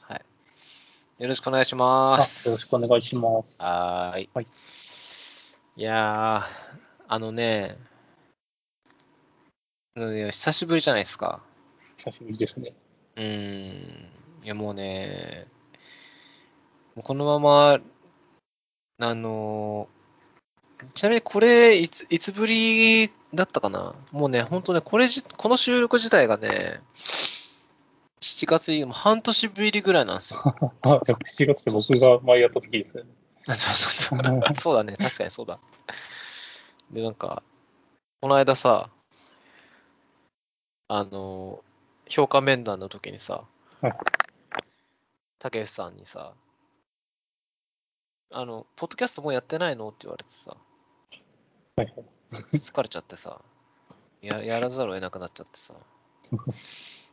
はい。よろしくお願いしまあす。よろしくお願いします。はーい。はいいやー、あのね、久しぶりじゃないですか。久しぶりですね。うーん。いや、もうね、もうこのまま、あのちなみにこれ、いつ、いつぶりだったかなもうね、ほんとね、これじ、この収録自体がね、7月に、もう半年ぶりぐらいなんですよ。あ、7月で僕が前やった時ですよね。あそうそうそう。そうだね、確かにそうだ。で、なんか、この間さ、あの、評価面談の時にさはい、たけしさんにさ、あの、ポッドキャストもうやってないのって言われてさ、はい疲れちゃってさ、ややらざるを得なくなっちゃってさ。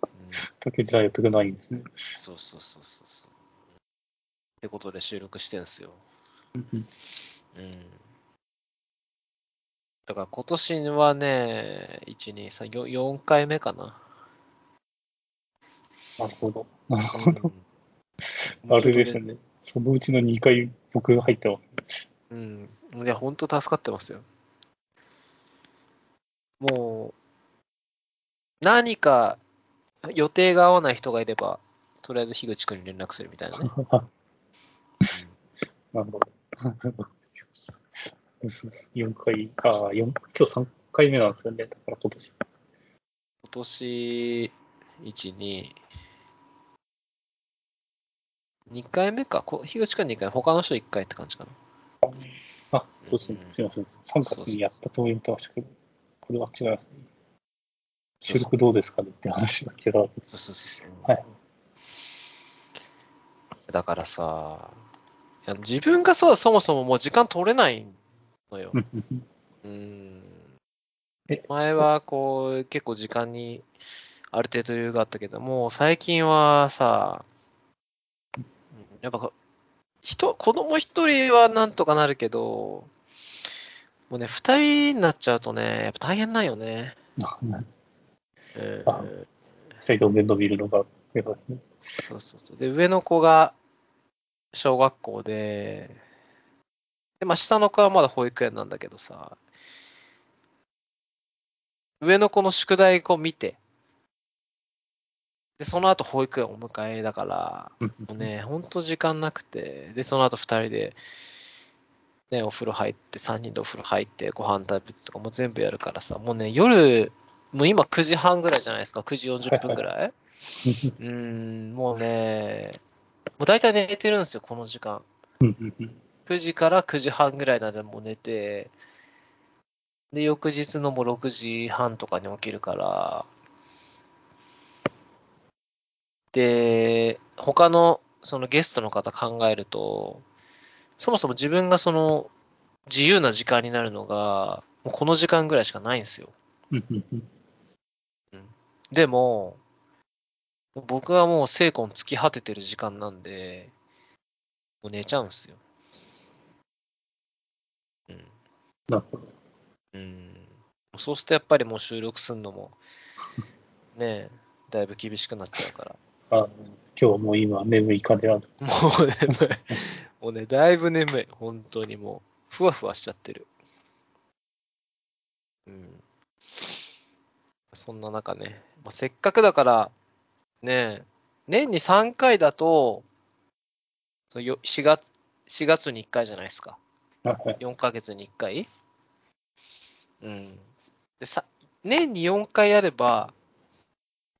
うん、竹内さんやってくないんですね。そうそうそうそうそう。ってことで収録してんすよ。うんうん。だから今年はね、1、2、3、4, 4回目かな。なるほど。なるうほど。ん、あれですね。ね。そのうちの2回僕が入ってます。うん。いや、本当助かってますよ。もう、何か予定が合わない人がいれば、とりあえず樋口くんに連絡するみたいなね。なるほど。そうです4回、ああ、4今日3回目なんですよね。だから今年。今年、1、2、2回目か。こ樋口くん2回、他の人1回って感じかな。あ、そうですね。うんすみません。3月にやったと思ってましたけど、これは違いますね。収録どうですかねって話が来てたわけです。そうそうそうそう。はいだからさ、いや自分がそうそもそももう時間取れないのよ。うんえ前はこう結構時間にある程度余裕があったけども、最近はさ、うんやっぱこ人、子供一人はなんとかなるけど、もうね、二人になっちゃうとね、やっぱ大変なんよね。んあ二人と面倒見るのが、ねそうそうそう。で、上の子が小学校で、で、まあ、下の子はまだ保育園なんだけどさ、上の子の宿題を見て、で、その後保育園お迎えだから、うんもうね、ほんと時間なくて、で、その後二人で、ね、お風呂入って、三人でお風呂入って、ご飯食べてとかも全部やるからさ、もうね、夜、もう今9時半ぐらいじゃないですか、9時40分ぐらい、うーん、もうね、もう大体寝てるんですよ、この時間。うんうんうん。9時から9時半ぐらいまでもう寝て、で、翌日のもう6時半とかに起きるから、で、他のそのゲストの方考えると、そもそも自分がその自由な時間になるのが、もうこの時間ぐらいしかないんですよ。でも、僕はもう精魂尽き果ててる時間なんで、もう寝ちゃうんですよ。うん。なるほど。うん。そうするとやっぱりもう収録するのも、ねえ、だいぶ厳しくなっちゃうから。あ今日はもう今眠いかである。もう眠い。もうね、だいぶ眠い。本当にもう、ふわふわしちゃってる。うん。そんな中ね、まあ、せっかくだから、ねえ、年に3回だと、そうよ4月、4月に1回じゃないですか。はいはい。4ヶ月に1回？うん。でさ、年に4回やれば、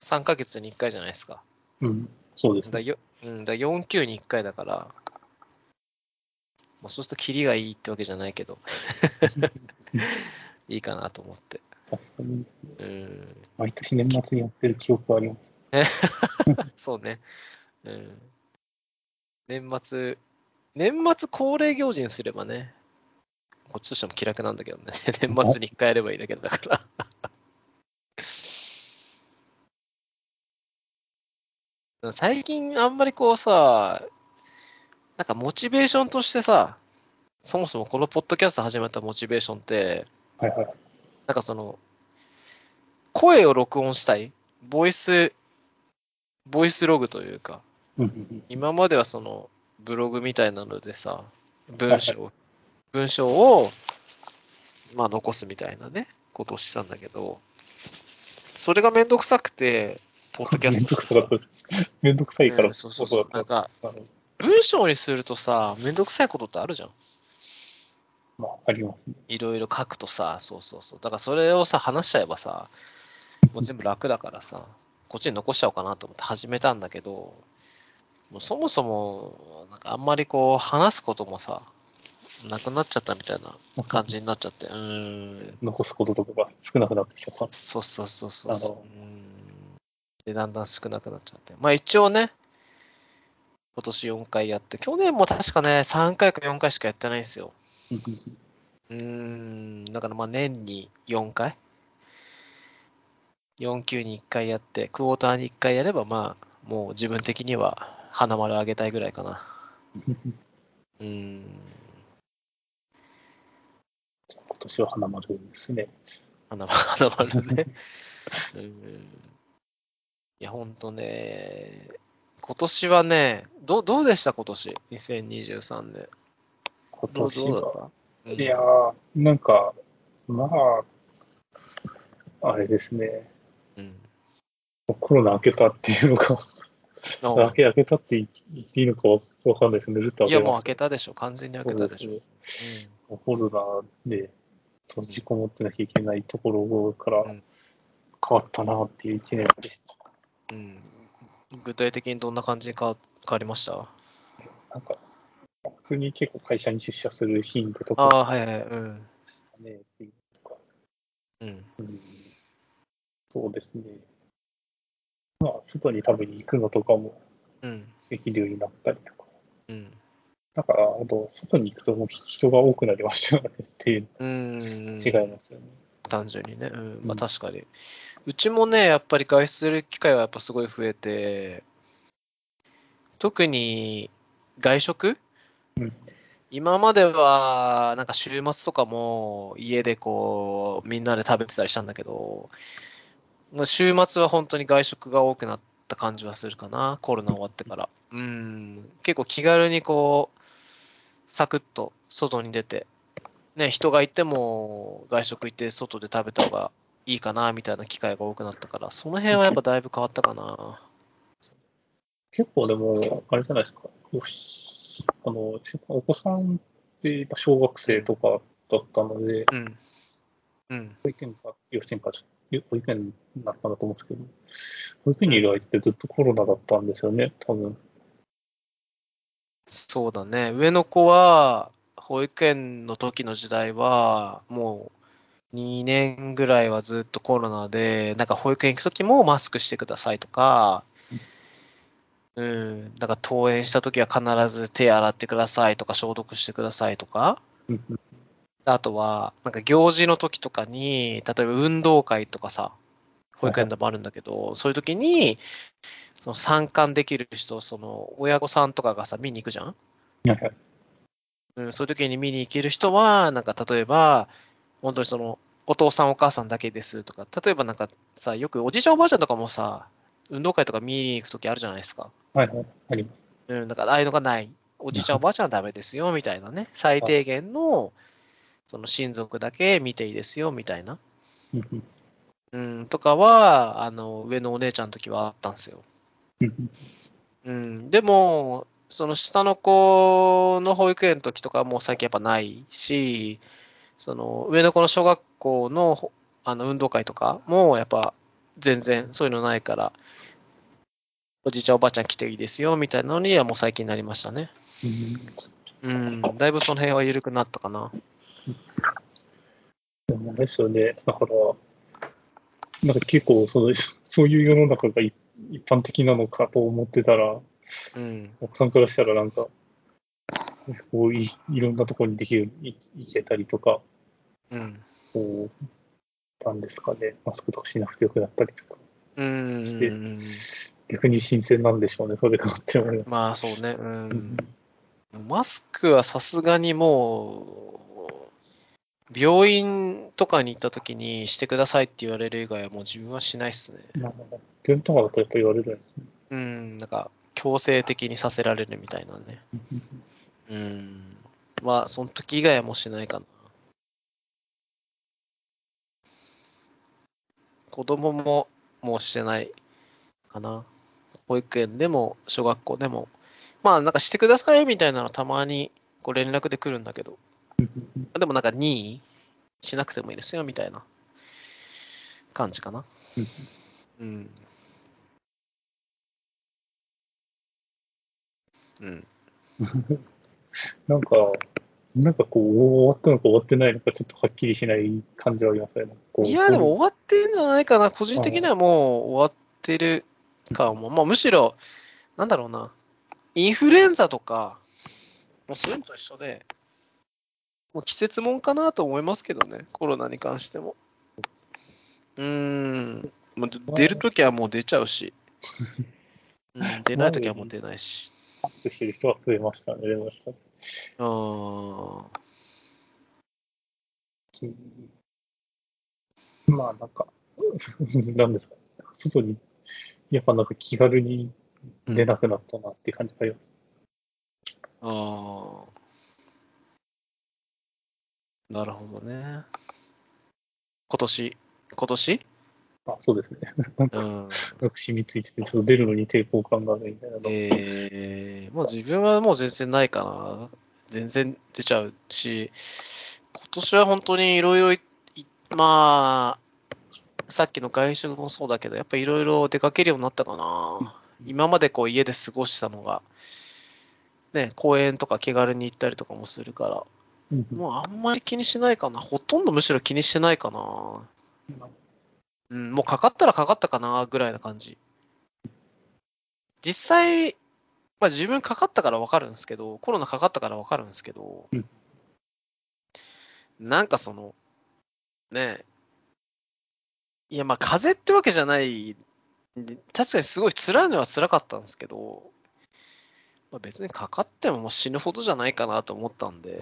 3ヶ月に1回じゃないですか。うん、そうですね。だよ、うん、だ4級に1回だから、まあ、そうするとキリがいいってわけじゃないけど、いいかなと思って。確かに。うん。毎年年末にやってる記憶があります。そうね。うん。年末、年末恒例行事にすればね、こっちとしても気楽なんだけどね。年末に1回やればいいだけだから。最近あんまりこうさ、なんかモチベーションとしてさ、そもそもこのポッドキャスト始めたモチベーションって、はいはい。なんかその、声を録音したい、ボイス、ボイスログというか、今まではそのブログみたいなのでさ、文章、文章を、まあ残すみたいなね、ことをしてたんだけど、それがめんどくさくて、ポッドキャめんスト。どくさかったです。めんどくさいから、うんそうそうそう。なんか文章にするとさ、めんどくさいことってあるじゃん。まあ、ありますね。いろいろ書くとさ、そうそうそう。だからそれをさ、話しちゃえばさ、もう全部楽だからさ、こっちに残しちゃおうかなと思って始めたんだけど、もうそもそも、なんかあんまりこう、話すこともさ、なくなっちゃったみたいな感じになっちゃって、うーん。残すこととかが少なくなってきた。そうそうそうそうそで、だんだん少なくなっちゃって。まあ一応ね、今年4回やって、去年も確かね、3回か4回しかやってないんですよ。うーん、だからまあ年に4回 ?4 級に1回やって、クォーターに1回やれば、まあ、もう自分的には花丸あげたいぐらいかな。うーん。今年は花丸ですね。花丸 花丸ね。うーん。いや、ほんとね、今年はね、どどうでした今年 ?2023 年。今年は。いやー、なんか、まあ、あれですね。うん。コロナ明けたっていうのか、あ明け明けたって言っていいのかわかんないですね。ずっといや、もう開ましたけたでしょ。完全に開けたでしょ。そうですねコロナで閉じこもってなきゃいけないところからうん変わったなっていう一年でした。うん。うん具体的にどんな感じに変わ変わりました？なんか、普通に結構会社に出社する頻度とあかあ、はいはい。うん。ねっていうとか、うん。うん、そうですね。まあ、外に食べに行くのとかもうん。できるようになったりとか。うん。だから、あと、外に行くともう人が多くなりましたよねっていううーん。違いますよね。単純にね。うん。まあうん確かに。うちもね、やっぱり外出する機会はやっぱすごい増えて、特に外食、うん今までは、なんか週末とかも家でこう、みんなで食べてたりしたんだけど、まあ週末は本当に外食が多くなった感じはするかな、コロナ終わってから。うん。結構気軽にこう、サクッと外に出て、ね、人がいても外食行って外で食べた方がいいかなみたいな機会が多くなったから、その辺はやっぱだいぶ変わったかな。結構でも、あれじゃないですか。あの、お子さんって小学生とかだったので、うん。うん。保育園か、幼稚園か、保育園だったんだと思うんですけど、保育園にいる間ってずっとコロナだったんですよね、多分。そうだね。上の子は、保育園の時の時代は、もう2年ぐらいはずっとコロナで、なんか保育園行く時もマスクしてくださいとか、うん、だから登園した時は必ず手洗ってくださいとか消毒してくださいとか、あとは、なんか行事の時とかに、例えば運動会とかさ、保育園でもあるんだけど、そういう時に、その参観できる人、その親御さんとかがさ、見に行くじゃん？はい。うん、そういう時に見に行ける人は、なんか例えば、本当にその、お父さんお母さんだけですとか、例えばなんかさ、よくおじいちゃんおばあちゃんとかもさ、運動会とか見に行く時あるじゃないですか。はいはい、あります。うん、だからああいうのがない。おじいちゃんおばあちゃんはダメですよ、みたいなね。最低限の、その親族だけ見ていいですよ、みたいな。うんとかは、あの、上のお姉ちゃんの時はあったんですよ。うんうん、でも、その下の子の保育園の時とかはもう最近やっぱないし、その上の子の小学校のほあの運動会とかもやっぱ全然そういうのないから、おじいちゃんおばあちゃん来ていいですよみたいなのにはもう最近になりましたね。うん、だいぶその辺は緩くなったかな。ですよね、だから、なんか結構その、そういう世の中が一一般的なのかと思ってたら、うん、奥さんからしたらなんか、こういいろんなところにできるい行けたりとか、うん、こう、なんですかね、マスクとかしなくてよくなったりとか、うん、してうん逆に新鮮なんでしょうね、それがって思います。まあそうね、ううんん。マスクはさすがにもう、病院とかに行った時にしてくださいって言われる以外はもう自分はしないっすね。まあ、病院とかだとやっぱ言われるんですね。うん、なんか、強制的にさせられるみたいなね。うん。まあ、その時以外はもうしないかな。子供ももうしてないかな。保育園でも小学校でも。まあ、なんかしてくださいみたいなのたまにこう連絡で来るんだけど。でもなんか任意しなくてもいいですよみたいな感じかな。うん。うん。なんか、なんかこう、終わったのか終わってないのか、ちょっとはっきりしない感じはありますよね。いや、でも終わってんじゃないかな。個人的にはもう終わってるかも。まあ、むしろ、なんだろうな。インフルエンザとか、もうそういうのと一緒で、もう季節もんかなと思いますけどね。コロナに関しても。うーん。もう出るときはもう出ちゃうし。うん、出ないときはもう出ないし。マスクしてる人は増えましたね、でもやっぱりあーまあなんか、なんですか、外に、やっぱなんか気軽に出なくなったなっていう感じがあります。あー。なるほどね。今年、今年？あ、そうですね。なんか、うん。なんか染みついてて、ちょっと出るのに抵抗感があるみたいなの。えー、もう自分はもう全然ないかな。全然出ちゃうし、今年は本当にいろいろまあ、さっきの外食もそうだけど、やっぱいろいろ出かけるようになったかな。今までこう家で過ごしたのが、ね、公園とか気軽に行ったりとかもするから、うんもうあんまり気にしないかな。ほとんどむしろ気にしてないかな。うん、もうかかったらかかったかなぐらいな感じ。実際、まあ自分かかったからわかるんですけど、コロナかかったからわかるんですけど、うんなんかその、ねえ、いやまあ風邪ってわけじゃない、で確かにすごい辛いのは辛かったんですけど、まあ、別にかかってももう死ぬほどじゃないかなと思ったんで、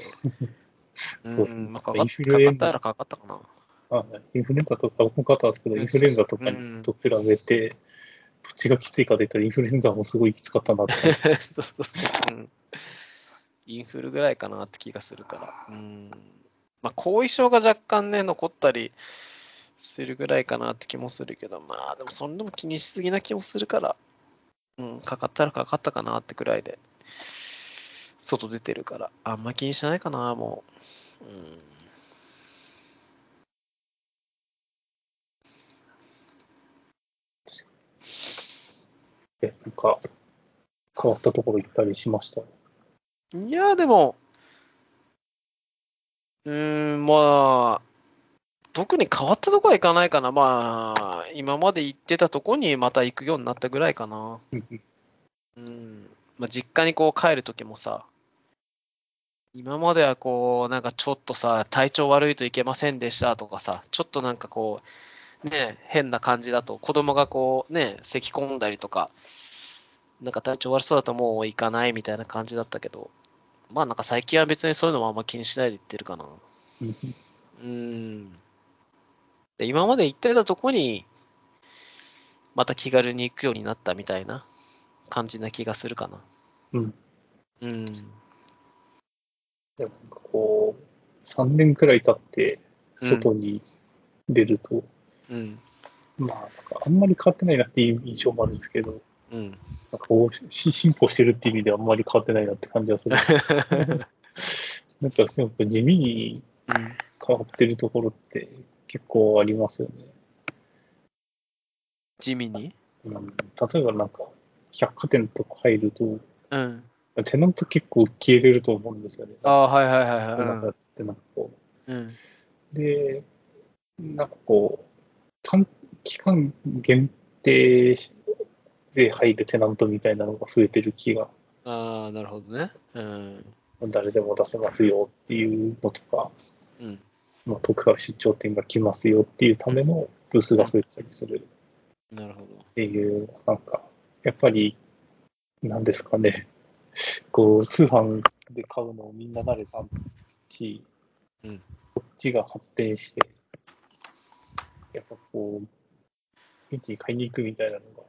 そうですねんまあ、かかったらかかったかな。あインフルエンザとか僕もかかったんですけど、うんインフルエンザとかうんと比べて、どっちがきついかで言ったら、インフルエンザもすごいきつかったなって。そうそうそう、うん。インフルぐらいかなって気がするから。うん。まあ、後遺症が若干ね、残ったりするぐらいかなって気もするけど、まあ、でもそんなも気にしすぎな気もするから、うん、かかったらかかったかなってくらいで、外出てるから、あんま気にしないかな、もう。うん。でなんか、変わったところ行ったりしました？いや、でも、うーん、まあ、特に変わったとこは行かないかな。まあ、今まで行ってたとこにまた行くようになったぐらいかな。うん。まあ、実家にこう帰るときもさ、今まではこう、なんかちょっとさ、体調悪いといけませんでしたとかさ、ちょっとなんかこう、ね、変な感じだと、子供がこう、ね、咳き込んだりとか、なんか体調悪そうだともう行かないみたいな感じだったけど、まあなんか最近は別にそういうのもあんま気にしないで行ってるかな。うん。で、今まで行ってたとこに、また気軽に行くようになったみたいな感じな気がするかな。うん。うん。でもなんかこう、3年くらい経って、外に出ると、うん。まあ、なんかあんまり変わってないなっていう印象もあるんですけど、うん。なんかこう、し進歩してるっていう意味ではあんまり変わってないなって感じはする。なんか、やっぱ地味に変わってるところって結構ありますよね。地味に？うん、例えばなんか、百貨店とか入ると、うん。テナント結構消えてると思うんですよね。ああ、はいはいはいなんはかってなんかこい。うん。う。で、なんかこう、短期間限定で入るテナントみたいなのが増えてる気が、ああ、なるほどね。うん。誰でも出せますよっていうのとか、うん。まあ、徳川出張店が来ますよっていうためのブースが増えたりするっなるほど。ていう、なんか、やっぱり、なんですかね、こう、通販で買うのをみんな慣れたし、うんこっちが発展して、やっぱこう、現地に買いに行くみたいなのが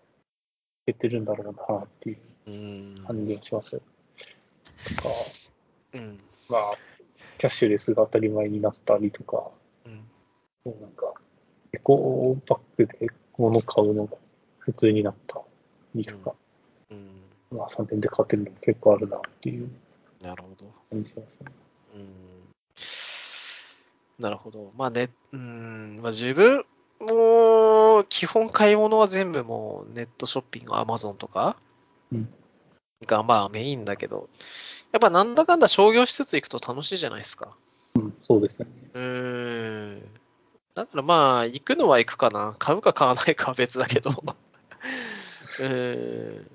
出てるんだろうなっていううん。感じがします。とか、うん。まあ、キャッシュレスが当たり前になったりとか、うん。なんか、エコバッグで物買うのが普通になったりとか、うん。まあ3年で買ってるのも結構あるなっていうなるほど。感じしますね。うん。なるほど。まあね、うん。まあ自分も、基本買い物は全部もうネットショッピング、アマゾンとかうんがまあメインだけど、やっぱなんだかんだ商業施設行くと楽しいじゃないですか。うん、そうですね。うーん。だからまあ、行くのは行くかな。買うか買わないかは別だけど。う ーん。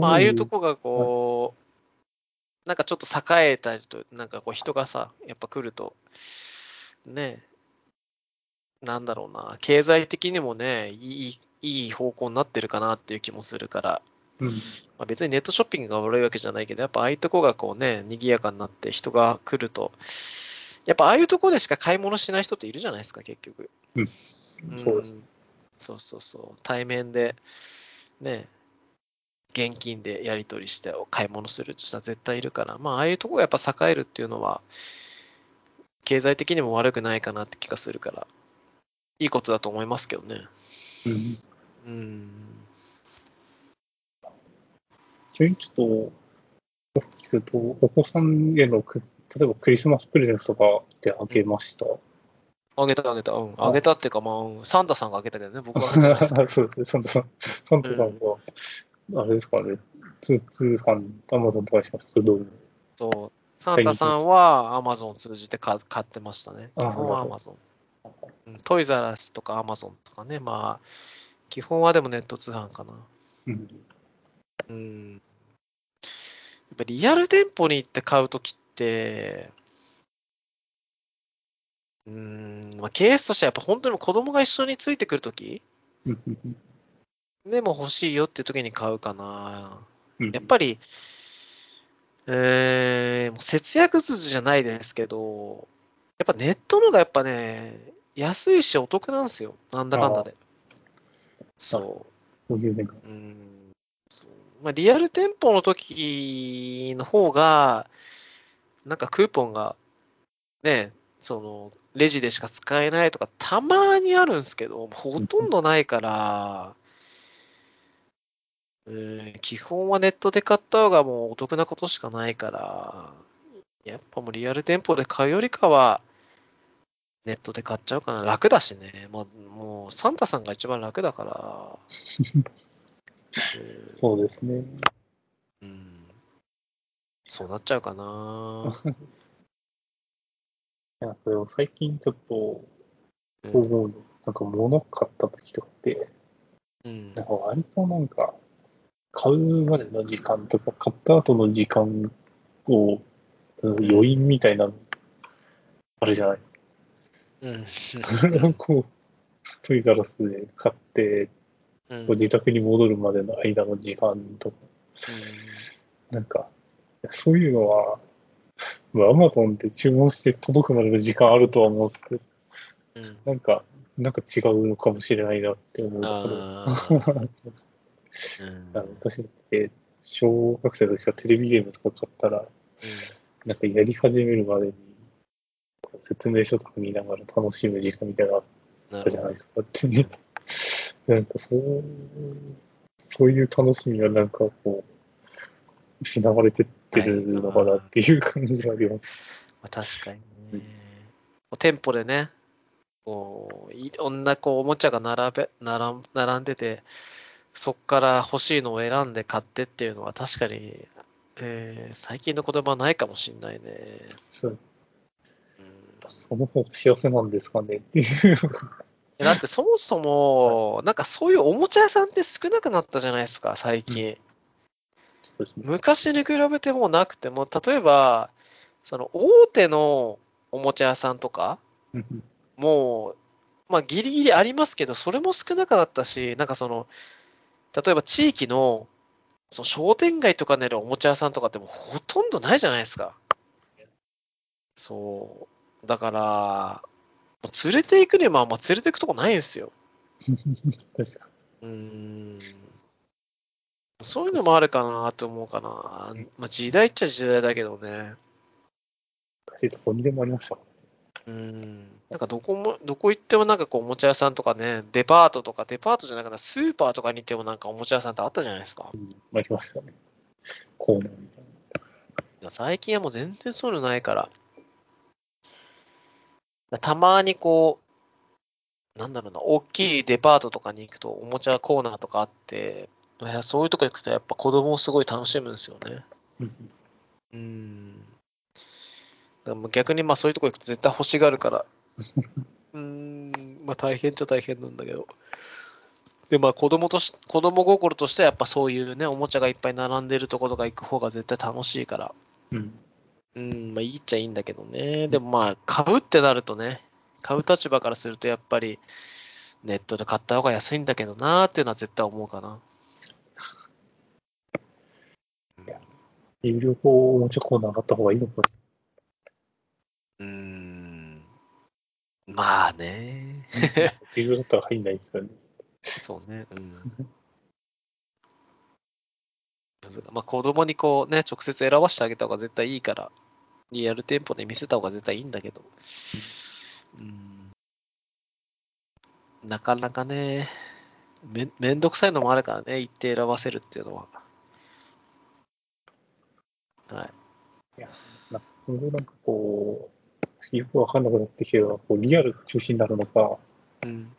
まあ、ああいうとこがこう、なんかちょっと栄えたりと、なんかこう人がさ、やっぱ来ると、ね、なんだろうな、経済的にもね、いい、いい方向になってるかなっていう気もするから、うん、まあ、別にネットショッピングが悪いわけじゃないけど、やっぱああいうとこがこうね、賑やかになって人が来ると、やっぱああいうとこでしか買い物しない人っているじゃないですか、結局。うんそうですんそうそうそう。対面で、ね、現金でやり取りして買い物するって人は絶対いるから、まあ、ああいうとこがやっぱ栄えるっていうのは、経済的にも悪くないかなって気がするから、いいことだと思いますけどね。うん。うん。ちなみにちょっと、お聞きすると、お子さんへのく、例えばクリスマスプレゼントとかってあげました、あげたあげた。うん。あげたっていうか、まあうん、サンタさんがあげたけどね、僕はあげてないですけど。そうですね、サンタさん。サンタさんは、あれですかね、通通販、アマゾンとかします？どういう？そう。サンタさんは Amazon を通じて買買ってましたね。基あ本はなるほ Amazon。うんトイザラスとか Amazon とかね。まあ、基本はでもネット通販かな。うん。うん。やっぱリアル店舗に行って買うときって、うん、まあ、ケースとしてはやっぱ本当に子供が一緒についてくるときでも欲しいよっていうときに買うかな。うんやっぱり、えー、もう節約筋じゃないですけど、やっぱネットのがやっぱね、安いしお得なんですよ。なんだかんだで。そこういう面が。う。うん。そうまあ、リアル店舗の時の方が、なんかクーポンが、ね、その、レジでしか使えないとか、たまにあるんですけど、ほとんどないから、うん、基本はネットで買った方がもうお得なことしかないから、やっぱもうリアル店舗で買うよりかは、ネットで買っちゃうかな。楽だしね。もう、もうサンタさんが一番楽だから。うんそうですね。うん。そうなっちゃうかな。いや、でも最近ちょっと、うんそう思うの、なんか物買った時とかって、うんなんか割となんか、買うまでの時間とか、買った後の時間を、余韻みたいなの、あるじゃないですか。うん。こう、トイザらスで買って、うん。自宅に戻るまでの間の時間とか、なんか、そういうのは、まあ、アマゾンで注文して届くまでの時間あるとは思うんですけど、うん。なんか、なんか違うのかもしれないなって思うところ。あ の私だって、小学生の時はテレビゲームとか買ったら、なんかやり始めるまでに、説明書とか見ながら楽しむ時間みたいなのあったじゃないですか。なんかそう、そういう楽しみがなんかこう、失われてってるのかなっていう感じはあります。まあ、確かにうね。店舗でね、こう、いろんなこうおもちゃが並べ並ん並んでて、そこから欲しいのを選んで買ってっていうのは確かに、えー最近の言葉はないかもしれないね。そううんその方が幸せなんですかねっていう。えだってそもそも、なんかそういうおもちゃ屋さんって少なくなったじゃないですか、最近。そうですね。昔に比べてもうなくても、例えば、その大手のおもちゃ屋さんとか、うんもう、まあギリギリありますけど、それも少なくなったし、なんかその、例えば地域の、その商店街とかにあるおもちゃ屋さんとかってもうほとんどないじゃないですか。そう。だから、連れて行くにはまあまあ連れて行くとこないんですよ。確 かうーん。そういうのもあるかなと思うかな。まあ、時代っちゃ時代だけどね。昔どこにでもありました。うん。なんかどこも、どこ行ってもなんかこう、おもちゃ屋さんとかね、デパートとか、デパートじゃなくて、スーパーとかに行ってもなんかおもちゃ屋さんってあったじゃないですか。うん、ありましたね。コーナーみたいな。最近はもう全然そういうのないから。たまにこう、なんだろうな、大きいデパートとかに行くと、おもちゃコーナーとかあって、いやそういうとこ行くとやっぱ子供をすごい楽しむんですよね。うんうん。だか逆にまあそういうとこ行くと絶対欲しがるから。うーん、まあ大変っちゃ大変なんだけど。で、まあ子供とし、子供心としてはやっぱそういうね、おもちゃがいっぱい並んでるとことか行く方が絶対楽しいから。うん。うん、まあいいっちゃいいんだけどね。でもまあ買うってなるとね、買う立場からするとやっぱりネットで買った方が安いんだけどなーっていうのは絶対思うかな。有料法おもちゃコーナーがあった方がいいのかうーん。まあね。有料だったら入ん。ないですよね。そうね。うん。まあ子供にこうね、直接選ばしてあげた方が絶対いいから、リアル店舗で見せた方が絶対いいんだけど。うん。なかなかね、めめんどくさいのもあるからね、一定選ばせるっていうのは。はい。なんか今後なんかこう、よくわかんなくなってきては、こうリアルが中心になるのか、うん。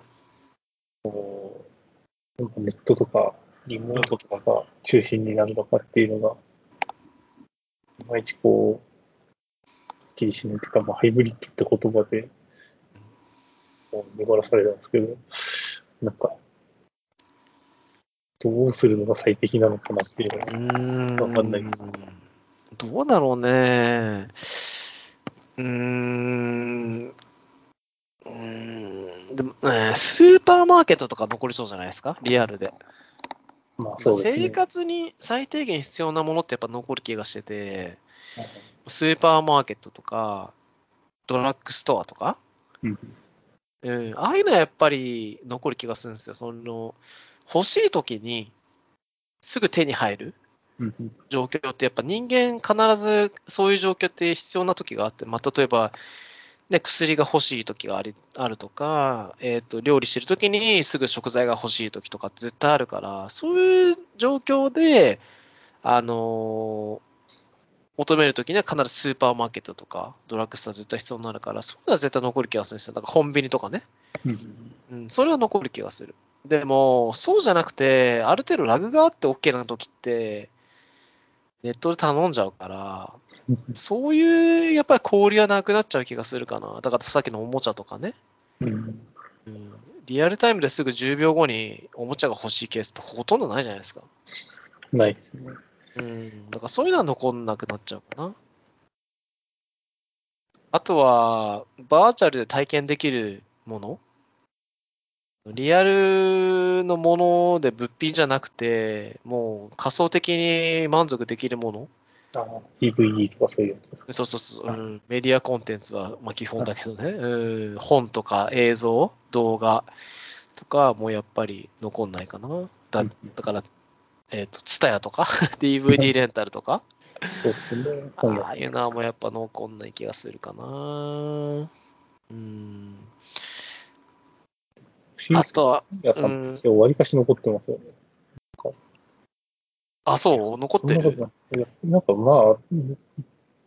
なんかネットとかリモートとかが中心になるのかっていうのが、いまいちこう、きりしないというか、まあ、ハイブリッドって言葉で、こう濁らされたんですけど、なんか、どうするのが最適なのかなっていうのが、うーんわかんないですどうだろうね。うーん。うーん。でもね、スーパーマーケットとか残りそうじゃないですか？リアルで。まあそうですね。生活に最低限必要なものってやっぱ残る気がしてて、スーパーマーケットとか、ドラッグストアとか、うん。うん、ああいうのはやっぱり残る気がするんですよ。その、欲しい時にすぐ手に入る状況ってやっぱ人間必ずそういう状況って必要な時があって、まあ、例えば、ね、薬が欲しい時がありあるとか、えー、と料理してる時にすぐ食材が欲しい時とか絶対あるから、そういう状況で、あのー求める時には必ずスーパーマーケットとかドラッグストア絶対必要になるから、そういうのは絶対残る気がするんですよ。だからコンビニとかね。うんうん、それは残る気がする。でも、そうじゃなくて、ある程度ラグがあって OK な時って、ネットで頼んじゃうから、うんそういうやっぱり氷はなくなっちゃう気がするかな。だからさっきのおもちゃとかね。うんうん、リアルタイムですぐ10秒後におもちゃが欲しいケースってほとんどないじゃないですか。ないですね。うん、だからそういうのは残んなくなっちゃうかな。あとは、バーチャルで体験できるもの？リアルのもので物品じゃなくて、もう仮想的に満足できるもの？ああ、DVD とかそういうやつですか？そうそうそう、うん、メディアコンテンツはまあ基本だけどね、うん、本とか映像、動画とかもやっぱり残んないかな。だうん。だから、えっ、と、ツタヤとか、DVD レンタルとか、そうですね。ああいうのはもうやっぱ残んない気がするかな。うん。あとは、本屋さんってわりかし残ってますよね。あ、そう、残ってる？なんかまあ、うん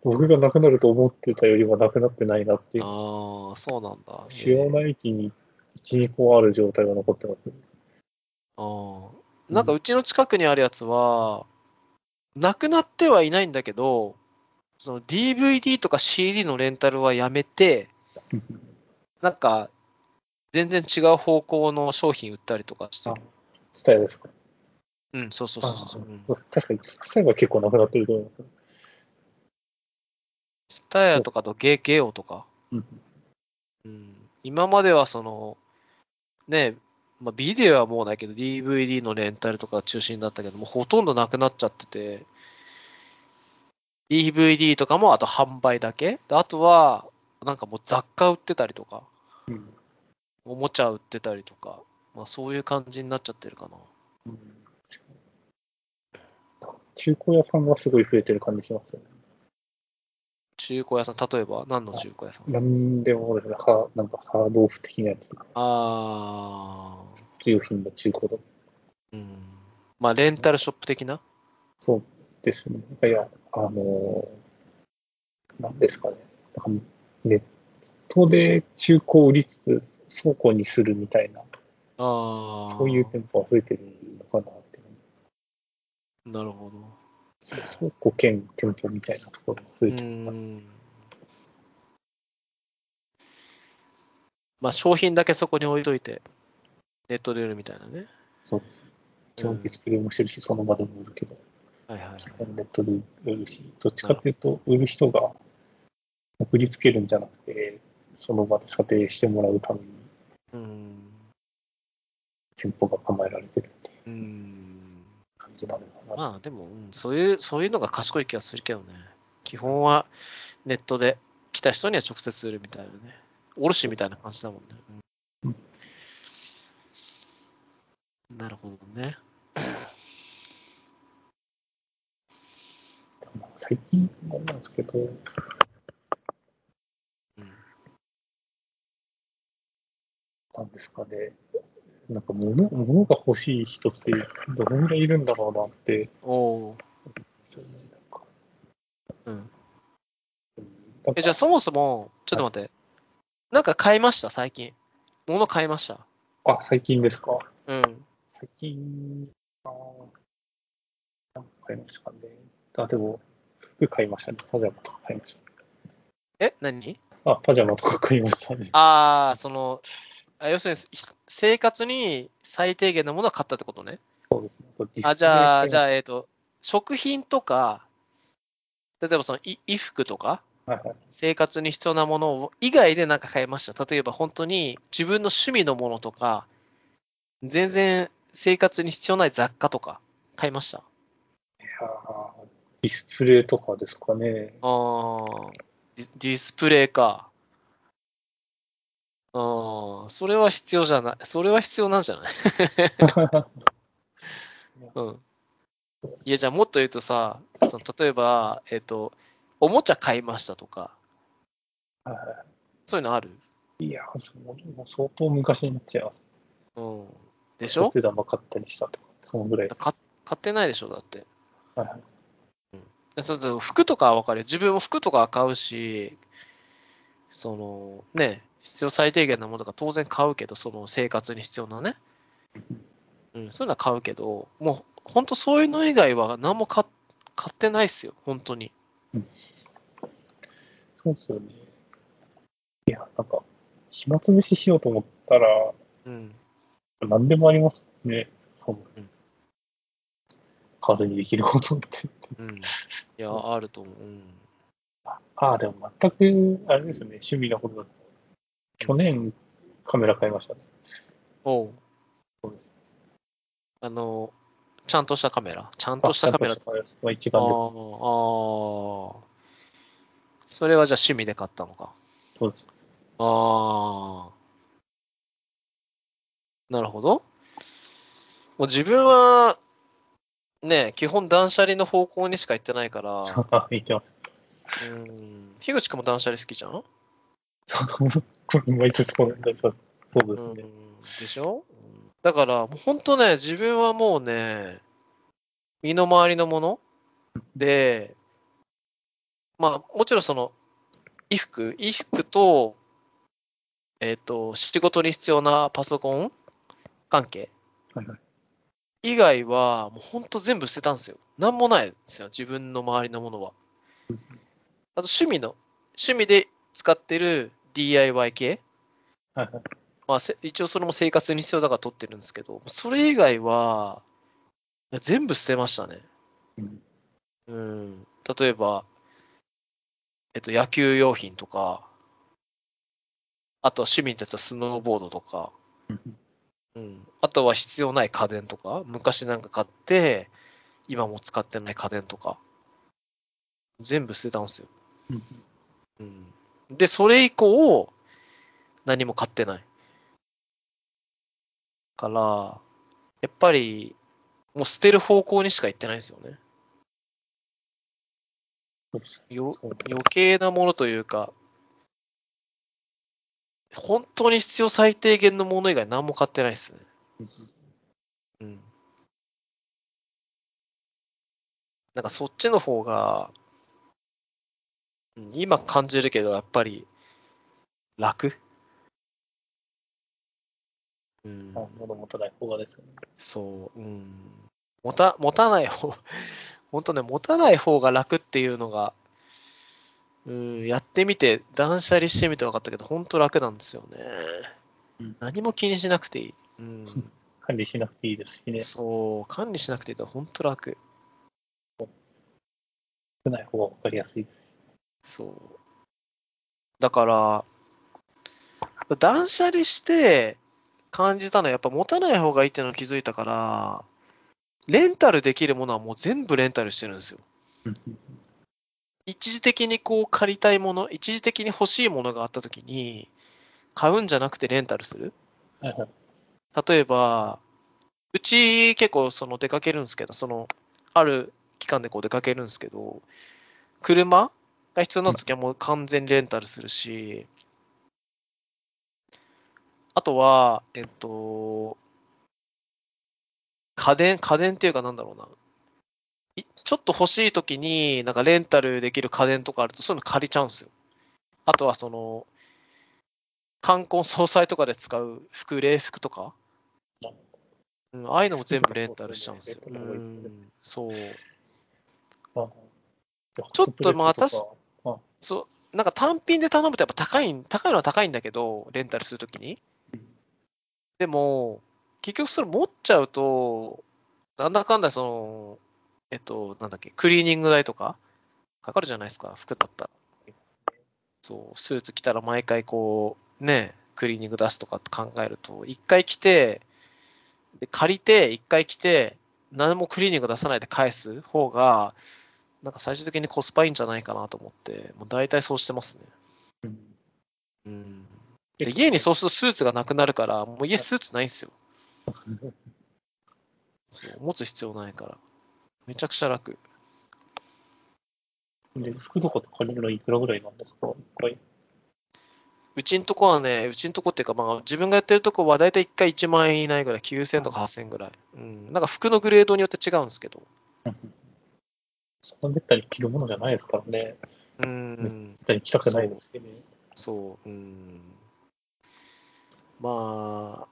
僕がなくなると思ってたよりはなくなってないなっていう。ああ、そうなんだ。主要な駅に1、2個ある状態が残ってますね。ああ。なんかうちの近くにあるやつは、なくなってはいないんだけど、その DVD とか CD のレンタルはやめて、なんか全然違う方向の商品売ったりとかしてタイルですか？うん、そうそうそうそう。うん確かに、スタイ結構なくなってると思います。スタヤとかとゲゲオとか。うん。うん、今まではその、ね、まあ、ビデオはもうないけど、DVD のレンタルとかが中心だったけども、ほとんどなくなっちゃってて、DVD とかもあと販売だけ？であとは、なんかもう雑貨売ってたりとか、うん。おもちゃ売ってたりとか、まあそういう感じになっちゃってるかな。うん。中古屋さんがすごい増えてる感じしますよね。中古屋さん、例えば何の中古屋さん？なんでもですね、はなんかハードオフ的なやつとか、ああ、中品の中古とか。うん。まあレンタルショップ的な？そうですね。いや、あのーなんですかね。なんかネットで中古を売りつつ倉庫にするみたいな、ああ。そういう店舗が増えてるのかなって。なるほど。倉庫兼店舗みたいなところが増うえてる。ん。まあ商品だけそこに置いといて、ネットで売るみたいなね。そうです。基本ディスプレイもしてるし、その場でも売るけど、はいはいはい。基本ネットで売るし、どっちかっていうと、売る人が送りつけるんじゃなくて、その場で査定してもらうためにうん。店舗が構えられてるっていううん。のかな。まあでも、うんそういう、そういうのが賢い気がするけどね。基本はネットで来た人には直接売るみたいなね。卸みたいな感じだもんね。うんなるほどね。最近なんですけど、うんなんですかね。なんか物、物が欲しい人ってどのぐらいいるんだろうなって、おおそういうなんかー。うん。うんなんかえ、じゃあそもそも、ちょっと待って。なんか買いました、最近。物買いました。あ、最近ですか？うん。最近、あーなんか買いましたかね。あ、でも、服買いましたね。パジャマとか買いましえ、何？た。あ、パジャマとか買いましたね。ああ、その、あ要するにひ生活に最低限のものを買ったってことね。そうですね。あじゃあ、じゃあ、あ、えっ、と、食品とか、例えばそのい衣服とか、はいはい。生活に必要なものを以外で何か買いました。例えば本当に自分の趣味のものとか、全然生活に必要ない雑貨とか買いました。いやーディスプレイとかですかね。あーディディスプレイか。ああ、それは必要じゃない。それは必要なんじゃない？うん。いや、じゃあもっと言うとさ、その例えば、えっ、と、おもちゃ買いましたとか、はいはそういうのある？いいやー、そのもう相当昔になっちゃいます。うん。でしょ？お手玉買ったりしたとか、そのぐらいです。か買ってないでしょ、だって。はいはいでそうそう服とかは分かるよ。自分も服とかは買うし、そのね、必要最低限なものとか当然買うけど、その生活に必要なね。うん、そういうのは買うけど、もう本当そういうの以外は何も買買ってないっすよ、本当に。そうですよね。いや、なんか、暇つぶししようと思ったら、うん。何でもありますね。そのうん数にできることって。うん。いや、あると思う。うん。ああ、でも全く、あれですね、趣味なことだと。去年、カメラ買いましたね。おうそうです。あの、ちゃんとしたカメラ？ちゃんとしたカメラ？ああ、一ああ眼で。ー、ああ。それはじゃあ趣味で買ったのか？そうです。ああ。なるほど。もう自分は、ね、基本断捨離の方向にしか行ってないから、あ、言ってます。うん。樋口くんも断捨離好きじゃん？毎年これ、そうですね。うん。でしょだから、本当ね、自分はもうね、身の回りのもので、まあ、もちろんその、衣服、衣服と、えっ、と、仕事に必要なパソコン関係はいはい。以外は、もう本当全部捨てたんですよ。なんもないですよ、自分の周りのものは。あと趣味の、趣味で使ってる DIY 系？はいはい。まあ、せ一応それも生活に必要だから取ってるんですけど、それ以外は、全部捨てましたね。うんうん。例えば、えっと、野球用品とか、あとは趣味ってやつはスノーボードとか、うんうん。あとは必要ない家電とか、昔なんか買って、今も使ってない家電とか、全部捨てたんですよ。うんうん。で、それ以降、何も買ってない。から、やっぱり、もう捨てる方向にしか行ってないんですよね。よ余計なものというか、本当に必要最低限のもの以外何も買ってないですね。うん。なんかそっちの方が、うん今感じるけど、やっぱり楽？うん。あ物持たない方がですよね。そう、うん。持た、持たない方、本当ね、持たない方が楽っていうのが、うん、やってみて、断捨離してみて分かったけど、本当楽なんですよね。うん何も気にしなくていい。うん。管理しなくていいですしね。そう、管理しなくていいから本当楽。少ない方がわかりやすいです。そう。だから、断捨離して感じたのはやっぱ持たない方がいいっていうのを気づいたから、レンタルできるものはもう全部レンタルしてるんですよ。一時的にこう借りたいもの、一時的に欲しいものがあったときに、買うんじゃなくてレンタルする。はいはい。例えば、うち結構その出かけるんですけど、その、ある期間でこう出かけるんですけど、車が必要になったときはもう完全にレンタルするし、あとは、えっと、家電、家電っていうかなんだろうな。いちょっと欲しいときに、なんかレンタルできる家電とかあると、そういうの借りちゃうんですよ。あとはその、冠婚葬祭とかで使う服、礼服とか、うん、ああいうのも全部レンタルしちゃうんですよ。うんそう。あちょっとまあホそう、なんか単品で頼むとやっぱ高い、高いのは高いんだけど、レンタルするときに。でも、結局それ持っちゃうと、なんだかんだその、えっと、なんだっけ、クリーニング代とかかかるじゃないですか、服だったら。そう、スーツ着たら毎回こう、ね、クリーニング出すとかって考えると、一回着て、で借りて、一回着て、何もクリーニング出さないで返す方が、なんか最終的にコスパいいんじゃないかなと思って、もう大体そうしてますね。うんうん。で、家にそうするとスーツがなくなるから、もう家スーツないんですよ。そう持つ必要ないから。めちゃくちゃ楽。で服とかって借りるのいくらぐらいなんですか？一回。うちんとこはね、うちんとこっていうか、まあ自分がやってるとこは大体1回1万円以内ぐらい、9000とか8000ぐらい。うん。なんか服のグレードによって違うんですけど。そんなめったに着るものじゃないですからね。うん。めったに着たくないですよね。そう、うん。まあ、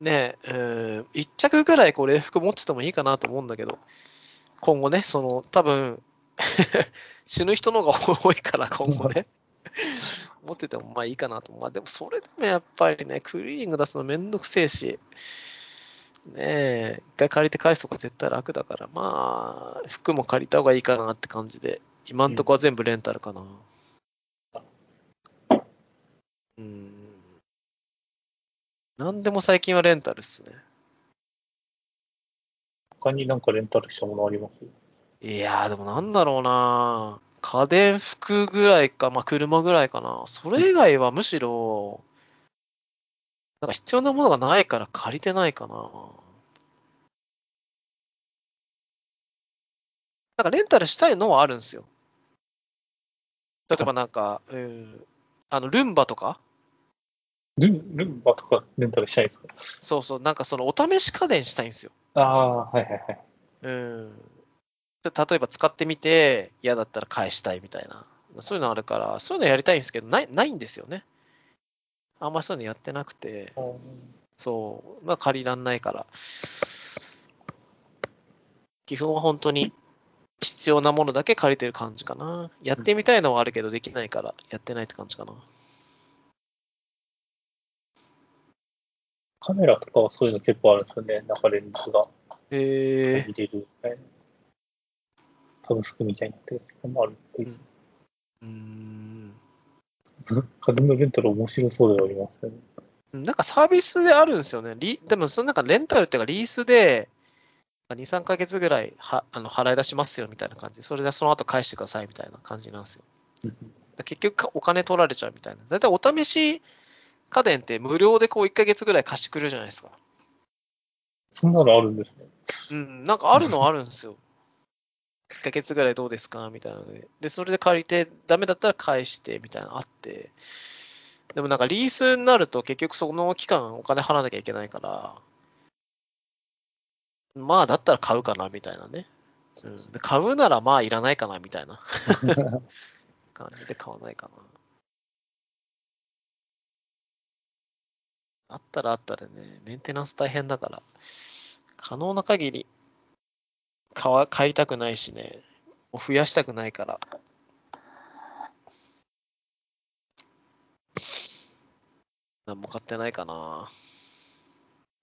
ねえ、うん、一着ぐらいこう礼服持っててもいいかなと思うんだけど、今後ね、その、多分 死ぬ人の方が多いから、今後ね。持っててもまあいいかなと。まあでもそれでもやっぱりね、クリーニング出すのめんどくせえし、ねえ、一回借りて返すとか絶対楽だから、まあ、服も借りた方がいいかなって感じで、今んとこは全部レンタルかな。うん。なんでも最近はレンタルっすね。他になんかレンタルしたものあります？いやー、でもなんだろうな家電、服ぐらいか、まあ車ぐらいかな。それ以外はむしろ、なんか必要なものがないから借りてないかな。なんかレンタルしたいのはあるんですよ。例えばなんか、うん、あの、ルンバとか？ルンルンバとかレンタルしたいですか？そうそう、なんかそのお試し家電したいんですよ。ああ、はいはいはい。うん。で例えば使ってみて、嫌だったら返したいみたいな。そういうのあるから、そういうのやりたいんですけど、ない、ないんですよね。あんまそういうのやってなくて、そう、まあ借りらんないから。基本は本当に必要なものだけ借りてる感じかな。やってみたいのはあるけどできないから、やってないって感じかな。カメラとかはそういうの結構あるんですよね。中レンズがへえ入れるみたいな。サブスクみたいになってるやつもあるっていう。うーん。家電のレンタル面白そうではありますよね。なんかサービスであるんですよね。リでも、そのなんかレンタルっていうか、リースで、2、3ヶ月ぐらいはあの払い出しますよみたいな感じで、それでその後返してくださいみたいな感じなんですよ。だ結局かお金取られちゃうみたいな。だいたいお試し家電って無料でこう1ヶ月ぐらい貸してくれるじゃないですか。そんなのあるんですね。うん、なんかあるのはあるんですよ。1ヶ月ぐらいどうですかみたいなので。で、それで借りて、ダメだったら返して、みたいなのあって。でもなんかリースになると結局その期間お金払わなきゃいけないから、まあだったら買うかな、みたいなね。うん、で買うならまあいらないかな、みたいな感じで買わないかな。あったらあったでね、メンテナンス大変だから、可能な限り買わ買いたくないしね、もう増やしたくないから。何も買ってないかな。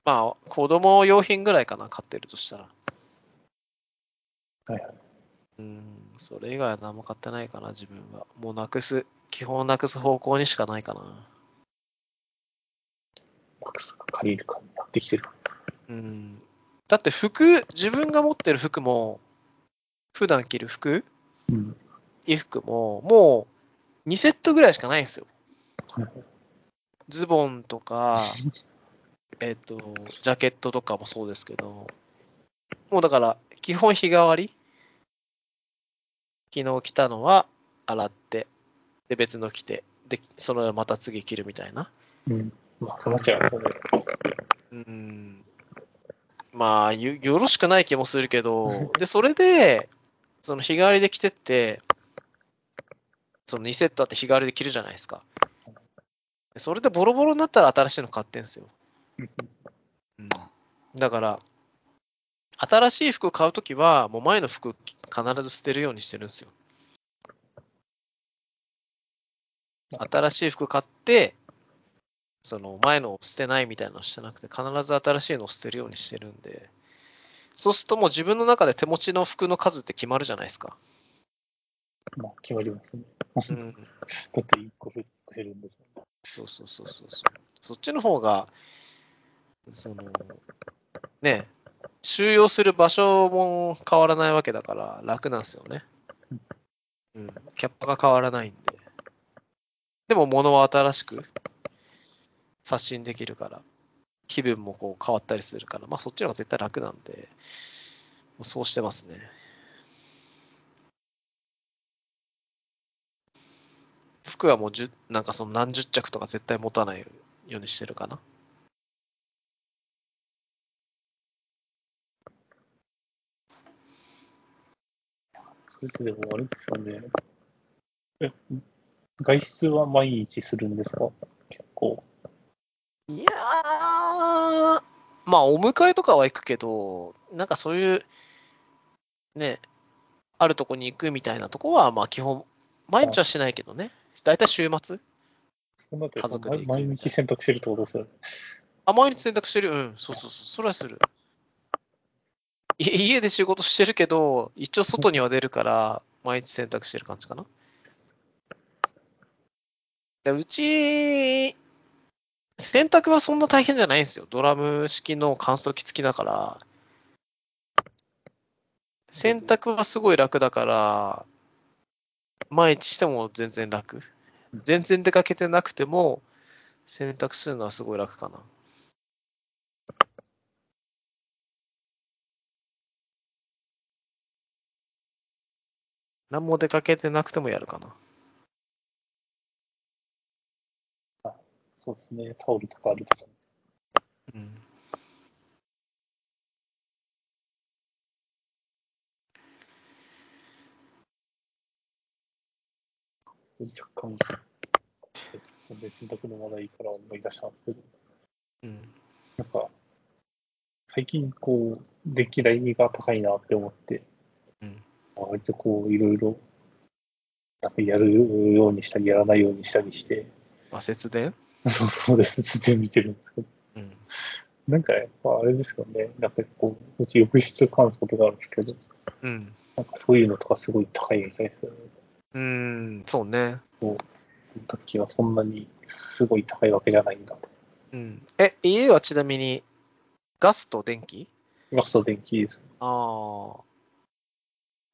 まあ、子供用品ぐらいかな、買ってるとしたら。はいはい。うん、それ以外は何も買ってないかな、自分は。もうなくす、基本なくす方向にしかないかな。マックスが借りるかになってきてる。うん。だって服、自分が持ってる服も、普段着る服、うん。衣服も、もう2セットぐらいしかないんですよ。はいズボンとか、えっと、ジャケットとかもそうですけど、もうだから、基本日替わり？昨日着たのは洗って、で、別の着て、で、そのまた次着るみたいな。うん。まあ、そうなっちゃいますよね。うん。まあ、よよろしくない気もするけど、で、それで、その日替わりで着てって、その2セットあって日替わりで着るじゃないですか。でそれでボロボロになったら新しいの買ってんすよ。うん。だから、新しい服買うときは、もう前の服必ず捨てるようにしてるんですよ。新しい服買って、その前のを捨てないみたいなのしてなくて、必ず新しいのを捨てるようにしてるんで、そうするともう自分の中で手持ちの服の数って決まるじゃないですか。まあ、決まりますね。うん。だって1個減るんですもんね。そうそうそうそうそう。そっちの方が、その、ね、収容する場所も変わらないわけだから楽なんですよね。うん。キャッパが変わらないんで。でも物は新しく刷新できるから、気分もこう変わったりするから、まあそっちの方が絶対楽なんで、そうしてますね。服はもうなんかその何十着とか絶対持たないようにしてるかな。それってでもあれですよね。え、外出は毎日するんですか？結構。いやー、まあお迎えとかは行くけど、なんかそういう、ね、あるとこに行くみたいなとこは、まあ基本、毎日はしないけどね。だいたい週末そうなって家族で行く毎日選択してるってことですよね。あ、毎日選択してるうん、そうそうそう、それはする。家で仕事してるけど、一応外には出るから、毎日選択してる感じかな。でうち、洗濯はそんな大変じゃないんですよ。ドラム式の乾燥機付きだから。洗濯はすごい楽だから、毎日しても全然楽。全然出かけてなくても、洗濯するのはすごい楽かな。何も出かけてなくてもやるかな。そうですね。タオルとかあると。うん。若干、洗濯の話題から思い出したんですけど、うん。なんか、最近こう、電気代が高いなって思って、うん割とこう、いろいろ、なんかやるようにしたり、やらないようにしたりして、まあ、節電？そうそうです、ずっと見てるんですけど、うん。なんかやっぱあれですよね、なんかこう、うち浴室乾くことがあるんですけど、うん。なんかそういうのとかすごい高いみたいですよね。うーん、そうね。洗濯機はそんなにすごい高いわけじゃないんだと。うん。え、家はちなみに、ガスと電気？ガスと電気です。ああ。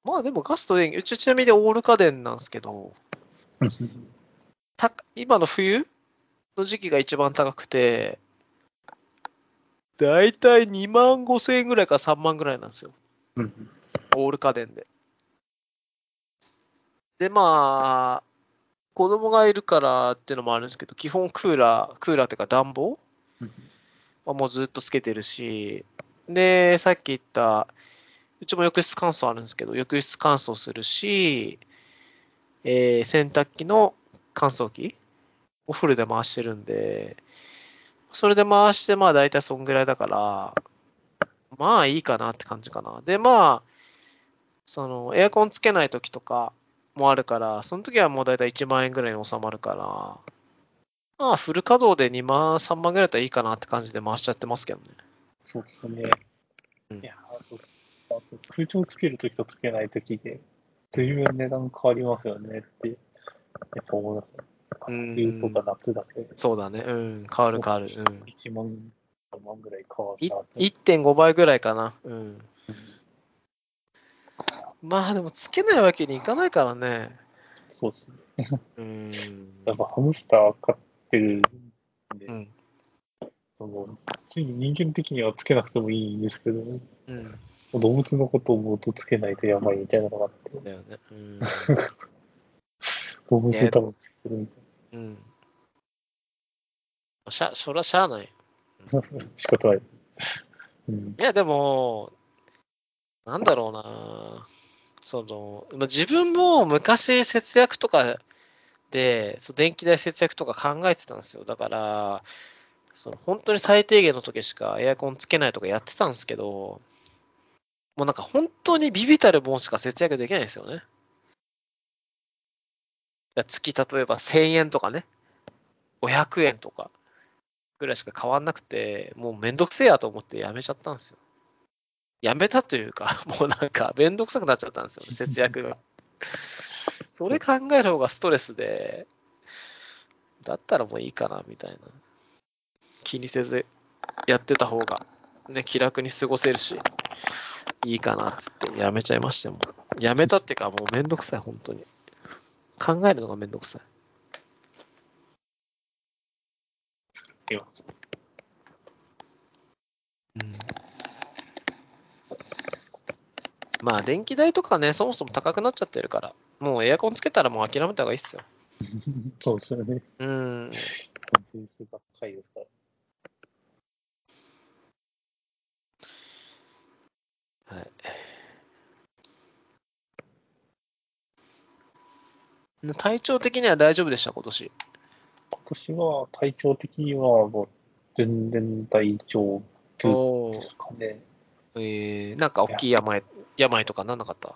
まあでもガスと電気、うちちなみにオール家電なんですけど、た今の冬の時期が一番高くて、だいたい2万5千円ぐらいから3万ぐらいなんですよ。オール家電で。で、まあ、子供がいるからっていうのもあるんですけど、基本クーラー、クーラーっていうか暖房はもうずっとつけてるし、で、さっき言った、うちも浴室乾燥あるんですけど、浴室乾燥するし、えー洗濯機の乾燥機をフルで回してるんで、それで回して、まあ大体そんぐらいだから、まあいいかなって感じかな。で、まあ、そのエアコンつけない時とかもあるから、その時はもう大体1万円ぐらいに収まるから、まあフル稼働で2万、3万ぐらいだったらいいかなって感じで回しちゃってますけどね。そうですね。うんいや、あとあと空調つけるときとつけないときで、随分値段変わりますよねって、やっぱ思いますね。うん冬とか夏だけでそうだね。うん。変わる変わる。うん。1万、3万ぐらい変わるいなって。1.5倍ぐらいかな。うん。まあでもつけないわけにいかないからね。そうですね。うん。やっぱハムスター飼ってるんで、うん。その、ついに人間的にはつけなくてもいいんですけど、うん。動物のことを思うとつけないとやばいみたいなのがあって、だよね。うん。動物多分つけてるみうん。しゃ、そりゃしゃあない。仕方ない。うん。いや、でも、なんだろうな。その、まあ自分も昔節約とかで、そう電気代節約とか考えてたんですよ。だから、その本当に最低限の時しかエアコンつけないとかやってたんですけど、もうなんか本当にビビたるもんしか節約できないんですよね。月例えば1000円とかね、500円とかぐらいしか変わんなくて、もうめんどくせえやと思ってやめちゃったんですよ。やめたというか、もうなんかめんどくさくなっちゃったんですよね、節約が。それ考える方がストレスで、だったらもういいかなみたいな。気にせずやってた方が、ね、気楽に過ごせるし、いいかなっつってやめちゃいましたよ。やめたってか、もうめんどくさい、本当に。考えるのがめんどくさい。いますうんまあ、電気代とかね、そもそも高くなっちゃってるから、もうエアコンつけたらもう諦めた方がいいっすよ。そうですよね。うん。ベースばっかりですから。はい。体調的には大丈夫でした、今年？今年は体調的にはもう全然大丈夫おですかね。えー、なんか大きい病、病とかなんなかった？大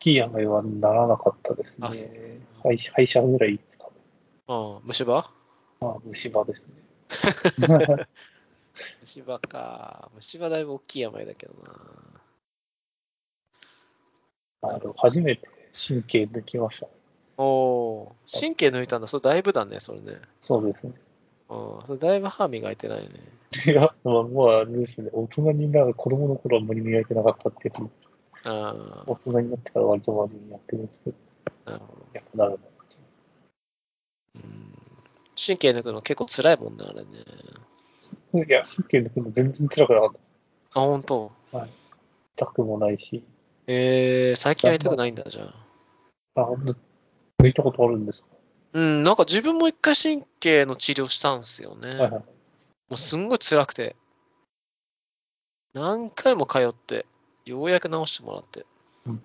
きい病はならなかったですねあそう。歯医歯医者ぐらいですかね。うん、虫歯？まあ、虫歯ですね。虫歯か。虫歯だいぶ大きい病だけどな。あの初めて神経抜きました。おー神経抜いたんだ。それだいぶだね、それね。そうですね。うん、それだいぶ歯磨いてないね。いや、まあ、もうあれですね。大人になる子供の頃はあんまり磨いてなかったっていうのあ大人になってから割と周りにやってるんですけど、あ、なるほど。やっぱなるな。うん神経抜くの結構辛いもんね、あれね。いや、神経抜くの全然辛くなかっあ、本当。た。痛くもないし、えー、最近は痛くないんだ、じゃあ。あ、ぬ抜いたことあるんですか、うん、なんか自分も一回神経の治療したんですよね。はいはい。もうすんごい辛くて。何回も通って、ようやく治してもらって。うん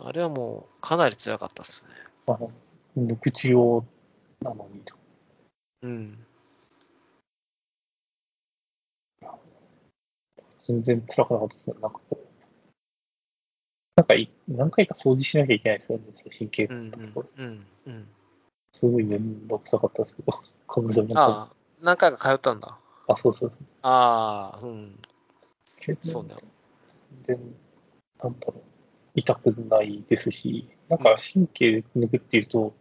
あれはもうかなり辛かったですね。あの抜く治療なのにと。うん。全然辛くなかったですね。なんかこう。なんかい何回か掃除しなきゃいけないですよね、神経うんのところ。うんうんうん。すごいめんどくさかったですけど、かぶせもああ、何回か通ったんだ。あ、そうそうそう。ああ、うん。けどそうね。全然、なんだろう、痛くないですし、なんか神経抜くっていうと、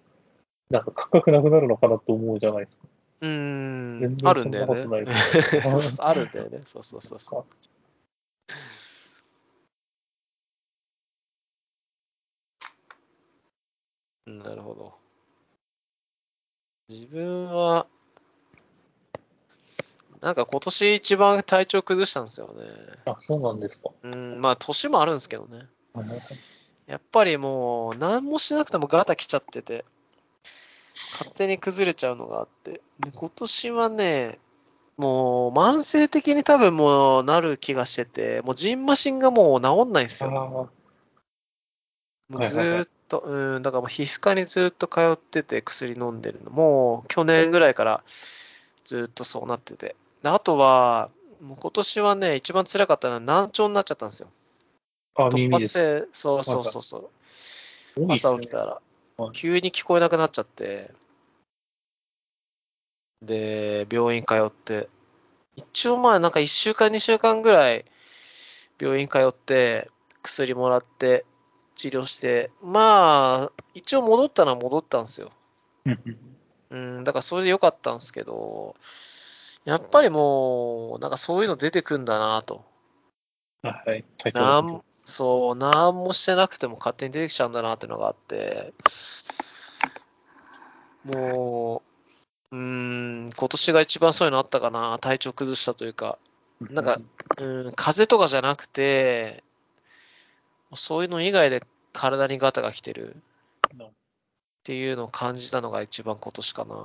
なんか感覚なくなるのかなと思うじゃないですか。うーん。あるんだよね。あるんだよね。そうそうそうそう。なるほど。自分は、なんか今年一番体調崩したんですよね。あ、そうなんですか。うん、まあ年もあるんですけどね。はいはいはいやっぱりもう何もしなくてもガタ来ちゃってて、勝手に崩れちゃうのがあって。で今年はね、もう慢性的に多分もうなる気がしてて、もうジンマシンがもう治んないんですよ。あもうずっと、うん、だからもう皮膚科にずーっと通ってて薬飲んでるの。もう去年ぐらいからずーっとそうなってて。であとは、もう今年はね、一番辛かったのは難聴になっちゃったんですよ。あ、あ突耳です。発性、そうそうそうそう。ね朝起きたらはい、急に聞こえなくなっちゃって、で、病院通って、一応まあなんか1週間、2週間ぐらい病院通って、薬もらって、治療して、まあ、一応戻ったのは戻ったんですよ。うんだからそれで良かったんですけど、やっぱりもう、なんかそういうの出てくんだなと。あはい。ながんそう、なんもしてなくても勝手に出てきちゃうんだなっていうのがあって、もう、うーん、今年が一番そういうのあったかな、体調崩したというか、なんか、うん、風邪とかじゃなくて、そういうの以外で体にガタが来てるっていうのを感じたのが一番今年かな。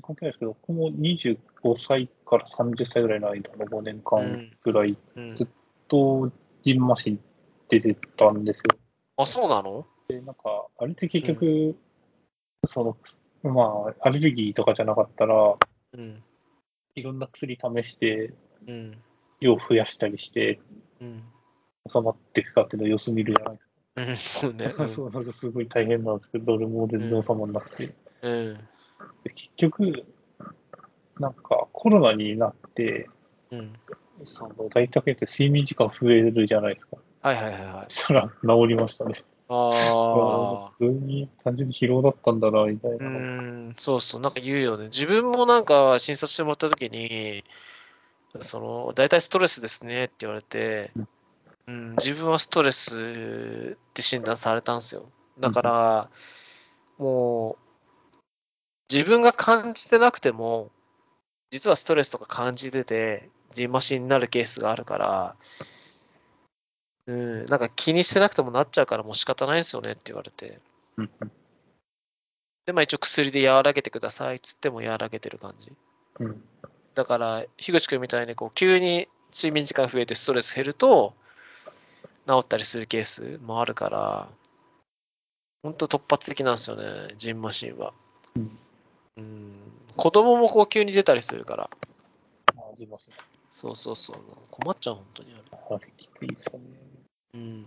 関係ないですけど、僕も25歳から30歳ぐらいの間の5年間ぐらい、うんず、とジンマシン出てたんですよ。あ、そうなの？で、なんか、あれって結局、その、まあ、アレルギーとかじゃなかったら、うん。いろんな薬試して、うん。量増やしたりして、うん。収まっていくかっていうのを様子見るじゃないですうん、そうね。か。そう、なんかすごい大変なんですけど、どれも全然収まらなくて。うん。で結局、なんかコロナになって、うん。その在宅って睡眠時間増えるじゃないですか。はいはいはいはい。そしたら治りましたね。ああ。普通に単純に疲労だったんだな、みたいうな。ん、そうそう、なんか言うよね。自分もなんか診察してもらったときに、その、大体ストレスですねって言われて、うん、自分はストレスって診断されたんですよ。だから、もう、自分が感じてなくても、実はストレスとか感じてて、ジンマシになるケースがあるから、うん、なんか気にしてなくてもなっちゃうからもう仕方ないですよねって言われて。で、まあ一応薬で和らげてくださいっつっても和らげてる感じ。うんだから、樋口君みたいにこう急に睡眠時間増えてストレス減ると、治ったりするケースもあるから、本当突発的なんですよね、ジンマシンは。うんうん、子供もこう急に出たりするから、まあ、ジンマシンそうそうそう、困っちゃう、本当にあれ。あれきついですよね。うん。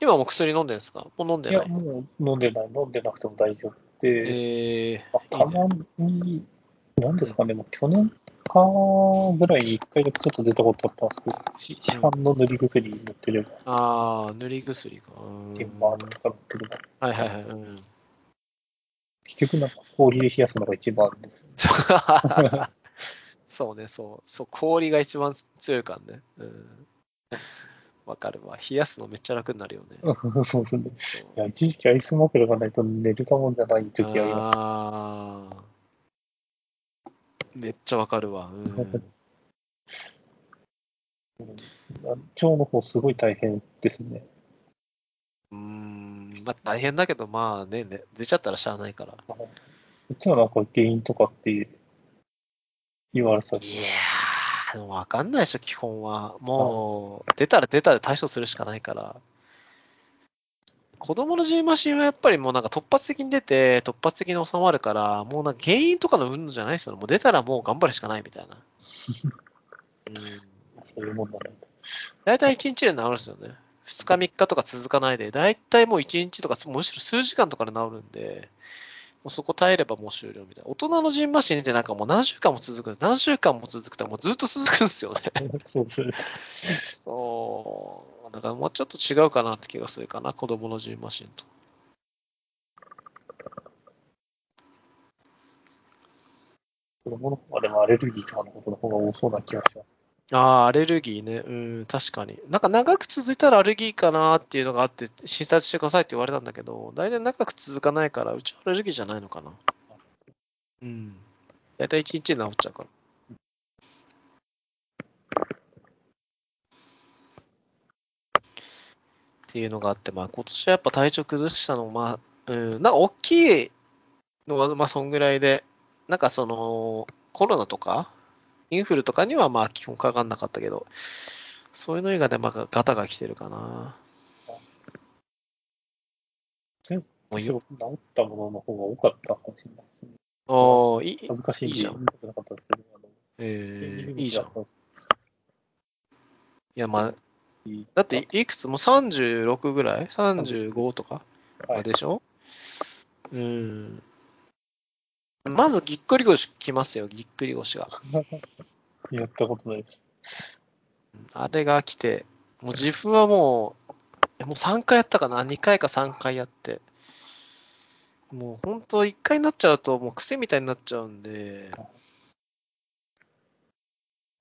今も薬飲んでるんですか？もう飲んでいや、ない。もう飲んでない、飲んでなくても大丈夫で、えまあ、たまに、なんですかね、もう去年かぐらいに一回だけちょっと出たことあったんですけど、し市販の塗り薬塗ってれば、ー、ああ、塗り薬か。うんテとか塗ってれば、はいはいはい。うん、結局なんか氷で冷やすのが一番ですよね。そうね、そう。そう、氷が一番強いからね。うん。わかるわ。冷やすのめっちゃ楽になるよね。そうですね。そういや、一時期アイス枕がないと寝れたもんじゃない時ありまああ。めっちゃわかるわ。うん。す。腸の方すごい大変ですね。うーん。まあ大変だけど、まあねね、出ちゃったらしゃあないから。うちはなんか原因とかって言われたりいやー、でもわかんないでしょ、基本は。もう、出たら出たで対処するしかないから。子供のジンマシンはやっぱりもうなんか突発的に出て、突発的に収まるから、もうなんか原因とかの云々じゃないですよね。もう出たらもう頑張るしかないみたいな。うん。そういうもんだ。大体1日で治るんですよね。2日3日とか続かないで、大体もう1日とか、むしろ数時間とかで治るんで、もうそこ耐えればもう終了みたいな。大人のジンマシンってなんかもう何週間も続くんです。何週間も続くともうずっと続くんですよね。そうですね。そう。だからもうちょっと違うかなって気がするかな、子供のジンマシンと。子供の方はでもアレルギーとかのことの方が多そうな気がします。ああ、アレルギーね。うん、確かに。なんか長く続いたらアレルギーかなっていうのがあって、診察してくださいって言われたんだけど、大体長く続かないから、うちはアレルギーじゃないのかな。うん。だいたい1日治っちゃうから。っていうのがあって、まあ今年はやっぱ体調崩したのも、まあ、うん、なんか大きいのは、まあそんぐらいで、なんかその、コロナとか、インフルとかにはまあ基本かかんなかったけど、そういうの以外でまあガタが来てるかな。先生、僕治ったものの方が多かったかもしれないですね。おー、いい、恥ずかしいじゃんで言いたくなかったんですけど、あの、えー、いいじゃん。いん。や、まあ、だっていいくつもう36ぐらい ?35 とか、はいでしょ？うん。まずぎっくり腰きますよ、ぎっくり腰が。やったことないです。あれが来て、もう自分はもう、えもう3回やったかな ?2 回か3回やって。もう本当1回になっちゃうともう癖みたいになっちゃうんで、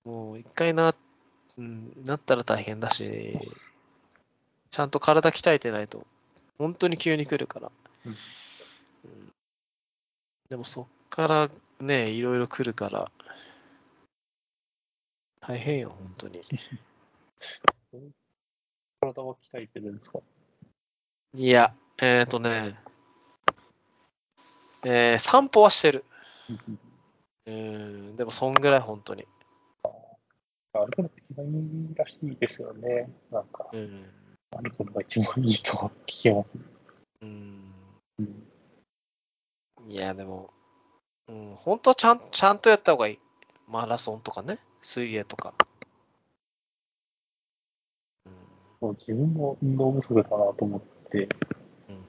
もう1回な、うん、なったら大変だし、ちゃんと体鍛えてないと、本当に急に来るから。うんうんでもそっからね、いろいろ来るから、大変よ、本当に。体は鍛えてるんですか？いや、えっ、ー、とね、えー散歩はしてる。うん、でもそんぐらい本当に。歩くのって一番いいらしいですよね。なんか、うん。歩くのが一番いいとは聞きますね。うん、うんいや、でも、うん、本当はちゃんちゃんとやった方がいい。マラソンとかね、水泳とか。うんそう自分も運動不足だなと思って、うん、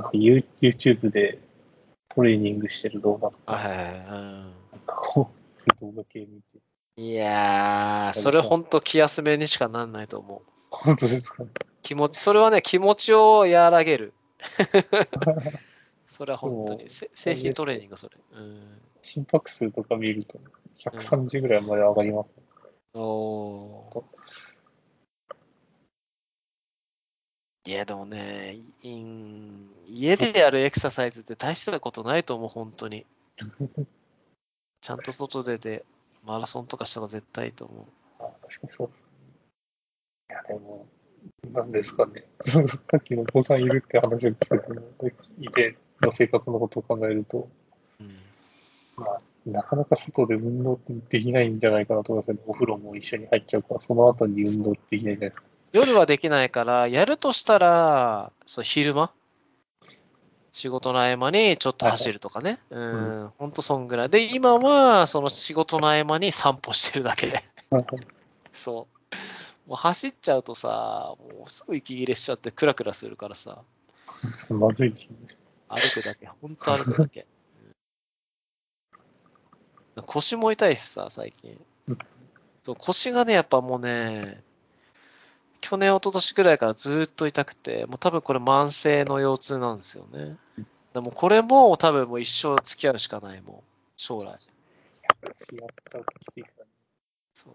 なんか You- YouTube でトレーニングしてる動画とか、あはいはいはいなんかこう、そういう動画系見て、うん。いやー、それ本当気休めにしかなんないと思う。本当ですか？ね。気持ち、それはね、気持ちを和らげる。それは本当に。せ精神トレーニング、それ。うん。心拍数とか見ると、130ぐらいまで上がります。おーいや、でもね、家でやるエクササイズって大したことないと思う、本当に。ちゃんと外でで、マラソンとかした方が絶対いいと思う。あ確かにそうですね。いや、でも、なんですかね。さっきのお子さんいるって話を聞くと、いての生活のことを考えると、うん。まあ、なかなか外で運動できないんじゃないかなと思いますね。お風呂も一緒に入っちゃうから、その後に運動ってできないじゃないですか。夜はできないから、やるとしたら、そう昼間？仕事の合間にちょっと走るとかね。うん、ほんとそんぐらい。で、今は、その仕事の合間に散歩してるだけ。そう。もう走っちゃうとさ、もうすぐ息切れしちゃってクラクラするからさ、まずいですね。歩くだけ、ほんと歩くだけ。腰も痛いしさ、最近。そう腰がね、やっぱもうね、去年、一昨年ぐらいからずっと痛くて、もう多分これ慢性の腰痛なんですよね。でもこれも多分もう一生付き合うしかない、もう、将来。そう。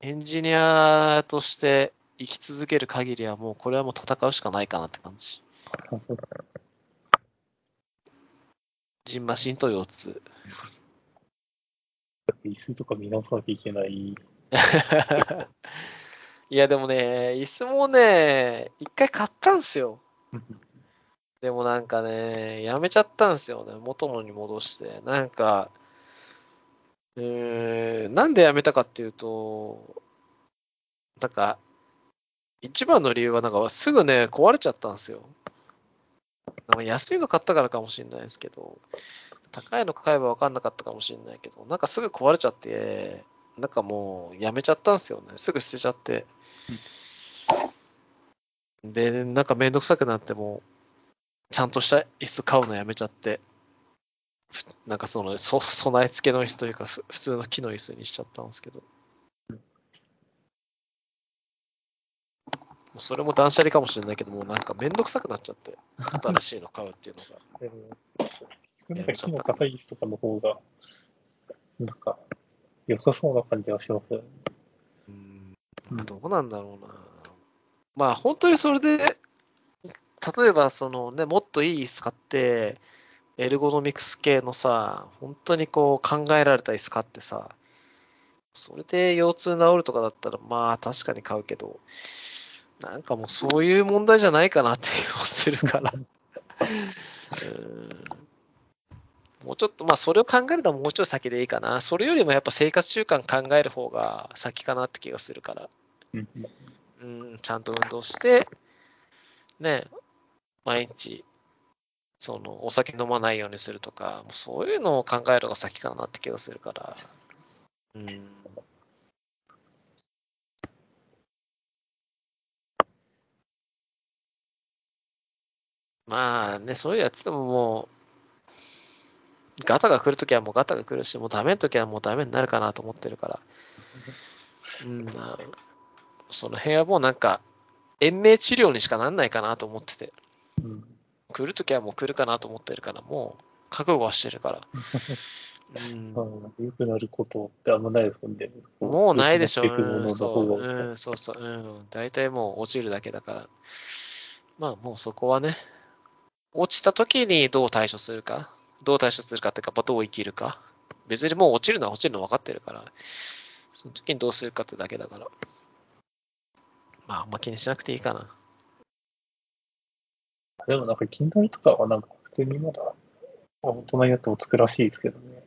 エンジニアとして生き続ける限りはもうこれはもう戦うしかないかなって感じ。ジンマシンと腰痛。椅子とか見直さなきゃいけない。いやでもね、椅子もね、一回買ったんすよ。でもなんかね、やめちゃったんですよね。元のに戻して。なんか、えー、なんでやめたかっていうと、なんか、一番の理由はなんかすぐね、壊れちゃったんですよ。なんか安いの買ったからかもしれないですけど、高いの買えば分かんなかったかもしれないけど、なんかすぐ壊れちゃって、なんかもうやめちゃったんですよね。すぐ捨てちゃって。で、なんかめんどくさくなっても、ちゃんとした椅子買うのやめちゃって、なんかその、そ備え付けの椅子というか、普通の木の椅子にしちゃったんですけど。うそれも断捨離かもしれないけど、もうなんかめんどくさくなっちゃって、新しいの買うっていうのが。でも、なんか木の硬い椅子とかの方が、なんか、良さそうな感じはします。うんどうなんだろうな。まあ本当にそれで、例えばそのね、もっといい椅子買って、エルゴノミクス系のさ、本当にこう考えられた椅子買ってさ、それで腰痛治るとかだったら、まあ確かに買うけど、なんかもうそういう問題じゃないかなって気もするから。うんもうちょっと、まあそれを考えるのはもうちょい先でいいかな。それよりもやっぱ生活習慣考える方が先かなって気がするから。うんうん、ちゃんと運動して、ね、毎日、その、お酒飲まないようにするとか、もうそういうのを考えるのが先かなって気がするから。うん。まあね、そういうやつでももう、ガタが来るときはもうガタが来るし、もうダメのときはもうダメになるかなと思ってるから。うん、まあ、その辺はもうなんか、延命治療にしかなんないかなと思ってて、うん来るときはもう来るかなと思ってるから、もう覚悟はしてるから。うんまあ、良くなることってあんまないですもんね。もうないでしょ。うん、良くなっていくもののそう、うん、そうそう、うん。大体もう落ちるだけだから。まあもうそこはね、落ちた時にどう対処するか、どう対処するかっていうか、まあどう生きるか？別にもう落ちるのは落ちるの分かってるから、その時にどうするかってだけだから。まああんま気にしなくていいかな。でもなんか、筋トレとかはなんか普通にまだ大人になってもつくらしいですけどね。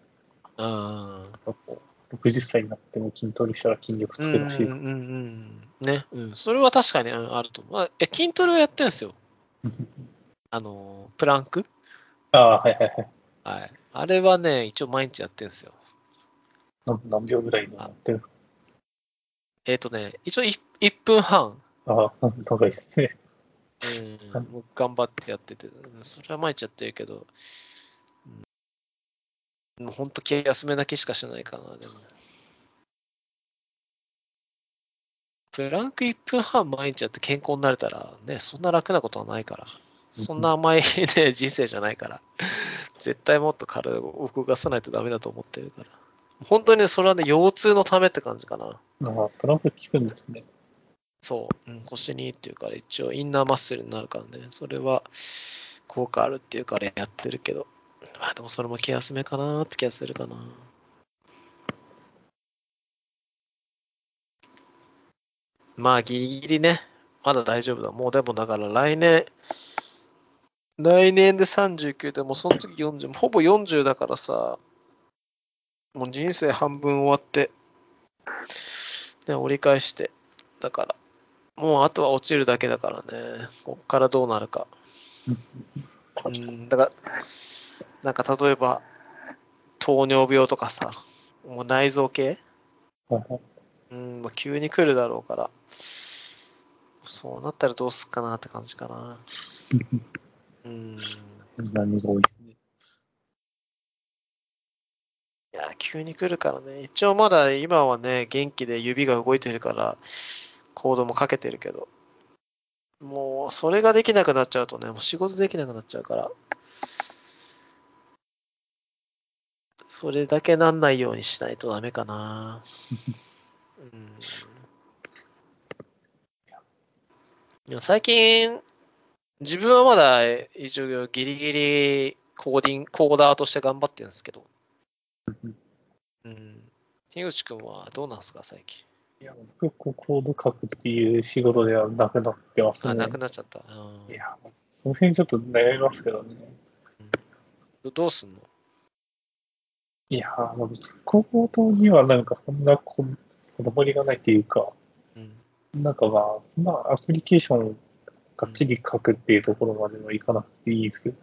うん。なんかこう60歳になっても筋トレしたら筋力つくらしいですうん。うんうん。ね。うん。それは確かにうんあると思う。まあえ、筋トレをやってんすよ。あの、プランク？ああ、はいはいはい。はい。あれはね、一応毎日やってんすよ。何何秒ぐらいになってるえっ、とね、一応 1, 1分半、ああ、長いっすね。うん、頑張ってやってて、うんそれは毎日やってるけど、うん、もう本当気休めだけしかしないかな、でも。プランク1分半毎日やって健康になれたら、ね、そんな楽なことはないから。そんな甘い、ね、人生じゃないから。絶対もっと体を動かさないとダメだと思ってるから。本当にねそれはね、腰痛のためって感じかな。ああ、トランプ効くんですね。そう、うん、腰にっていうから、一応インナーマッスルになるからね、それは効果あるっていうからやってるけど、まあでもそれも気休めかなって気がするかな。まあギリギリね、まだ大丈夫だ。もうでもだから来年、来年で39でもうその次40、ほぼ40だからさ、もう人生半分終わって、で、折り返して、だから、もうあとは落ちるだけだからね。こっからどうなるか。うん、だから、なんか例えば、糖尿病とかさ、もう内臓系？うん、もう急に来るだろうから、そうなったらどうすっかなって感じかな。うん。何が多いですね。いや、急に来るからね。一応まだ今はね、元気で指が動いてるから、コードもかけてるけど、もうそれができなくなっちゃうとね、もう仕事できなくなっちゃうから、それだけなんないようにしないとダメかな。うん。最近、自分はまだ一応ギリギリコーディング、コーダーとして頑張ってるんですけど、うん。樋口くんはどうなんですか、最近？いや、僕、コード書くっていう仕事ではなくなってますあ、ね。なくなっちゃった。うんいや、その辺ちょっと悩みますけどね。どどうすんの？いや、コードにはなんかそんなここだわりがないっていうか、うん。なんかまあ、そんなアプリケーションをがっちり書くっていうところまではいかなくていいですけど、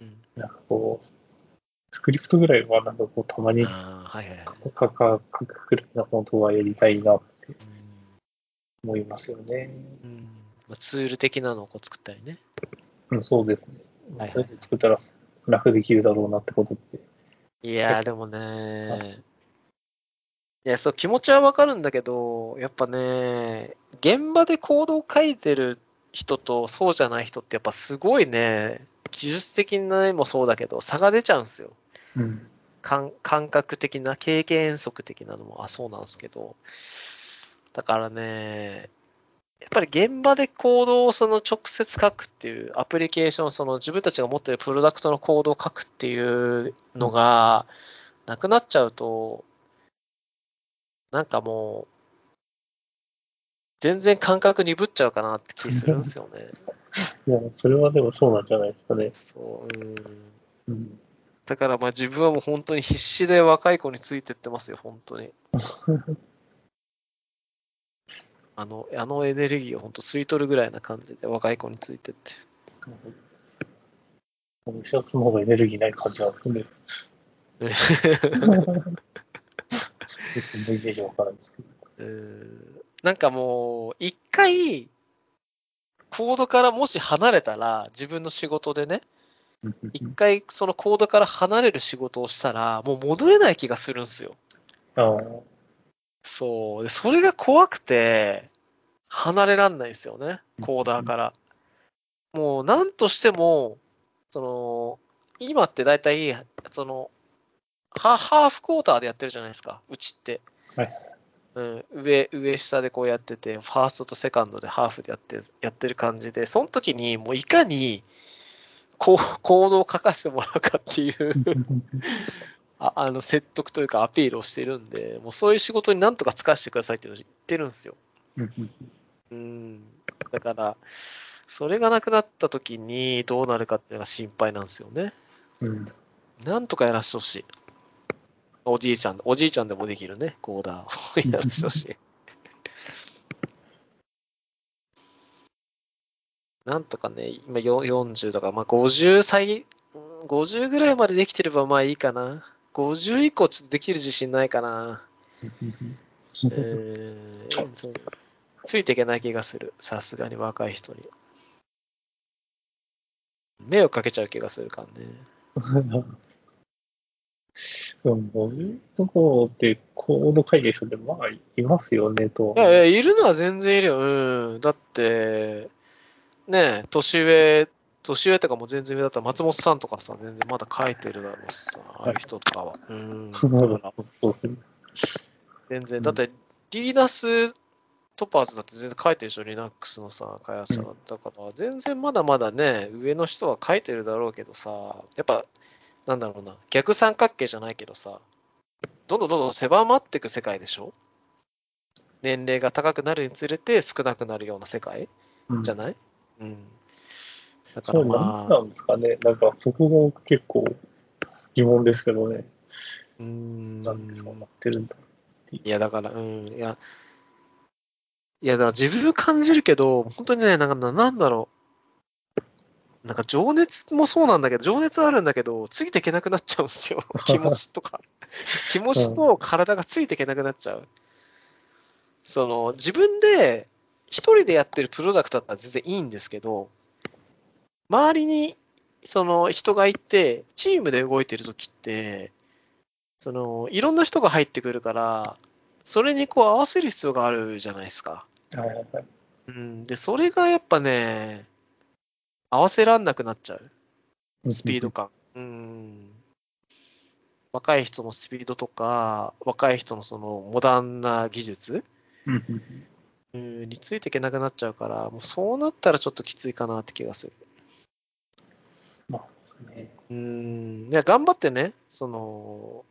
うん。なんかこう、スクリプトぐらいはなんかこう、たまに。書く書くくらいのことはやりたいなってうん思いますよね。うんまあ、ツール的なのをこう作ったりね。うん、そうですね。はいそういうの作ったら楽できるだろうなってことって。いやー、でもねいや、そう、気持ちはわかるんだけど、やっぱね、現場でコードを書いてる人とそうじゃない人ってやっぱすごいね、技術的な面もそうだけど、差が出ちゃうんですよ。うん。感感覚的な、経験則的なのも、あ、そうなんですけど。だからね、やっぱり現場でコードをその直接書くっていうアプリケーション、その自分たちが持っているプロダクトのコードを書くっていうのがなくなっちゃうと、なんかもう、全然感覚鈍っちゃうかなって気するんですよね。いや、それはでもそうなんじゃないですかね。そう、うん。うん。だからまあ自分はもう本当に必死で若い子についてってますよ、本当に。あの、あのエネルギーを本当吸い取るぐらいな感じで若い子についてって。シャツの方がエネルギーない感じがするね。そん。なイメージわからないですけど。うんなんかもう、一回、コードからもし離れたら、自分の仕事でね、一回そのコードから離れる仕事をしたら、もう戻れない気がするんですよ。ああ、そう。で、それが怖くて、離れらんないんですよね、コーダーから。もう、なんとしても、その、今って大体、その、ハハーフクォーターでやってるじゃないですか、うちって。はいうん、上、上下でこうやってて、ファーストとセカンドでハーフでやって、やってる感じで、その時にもういかに、こう、行動を書かせてもらうかっていう ああの説得というかアピールをしてるんで、もうそういう仕事になんとか使わせてくださいっていうのを言ってるんですよ。うん。だから、それがなくなった時にどうなるかっていうのが心配なんですよね。うん。なんとかやらしてほしい。おじいちゃん、おじいちゃんでもできるね、コーダーを やらしてほしい。なんとかね、今よ40だから、まあ50歳、うん50ぐらいまでできてればまあいいかな。50以降ちょっとできる自信ないかな。えーついていけない気がする。さすがに若い人に。迷惑かけちゃう気がするからね。でも、そういうところってコード書いてる人ってまあいますよね、と。いやいや、いるのは全然いるよ。うん。だって、ねえ、年上、年上とかも全然上だったら松本さんとかさ、全然まだ書いてるだろうしさ、ああいう人とかは。うん。全然、うんだって、リーナストパーズだって全然書いてるでしょ、Linux のさ、開発者だったから、全然まだまだね、上の人は書いてるだろうけどさ、やっぱ、なんだろうな、逆三角形じゃないけどさ、どんどんどんどん狭まっていく世界でしょ？年齢が高くなるにつれて少なくなるような世界うんじゃない？うん。だかそうならまあ、んなんですかね。なんかそこが結構疑問ですけどね。うーん。なんでそうなってるんだ。いや、だから、うん、いや、いや、だから自分感じるけど、本当にね、なんかな、なんだろう。なんか情熱もそうなんだけど、情熱はあるんだけど、ついていけなくなっちゃうんですよ。気持ちとか。気持ちと体がついていけなくなっちゃう。その、自分で一人でやってるプロダクトだったら全然いいんですけど、周りにその人がいて、チームで動いてるときって、その、いろんな人が入ってくるから、それにこう合わせる必要があるじゃないですか。はいはいはい。うん。で、それがやっぱね、合わせらんなくなっちゃう。スピード感。うん。若い人のスピードとか、若い人のそのモダンな技術うんについていけなくなっちゃうから、もうそうなったらちょっときついかなって気がする。まあ、ね。うん。いや、頑張ってね、その、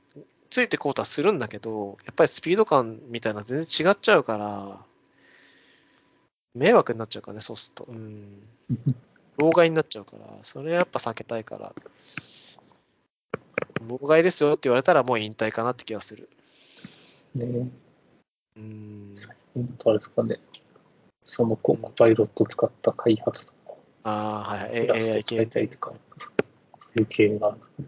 ついてこうとはするんだけど、やっぱりスピード感みたいなの全然違っちゃうから、迷惑になっちゃうからね、そうすると。うん。妨害になっちゃうから、それやっぱ避けたいから。妨害ですよって言われたらもう引退かなって気がする。ねうん。あれですかね。そのココパイロット使った開発とか、ああ、はい AI 系。いとか、そういう系があるんですかね。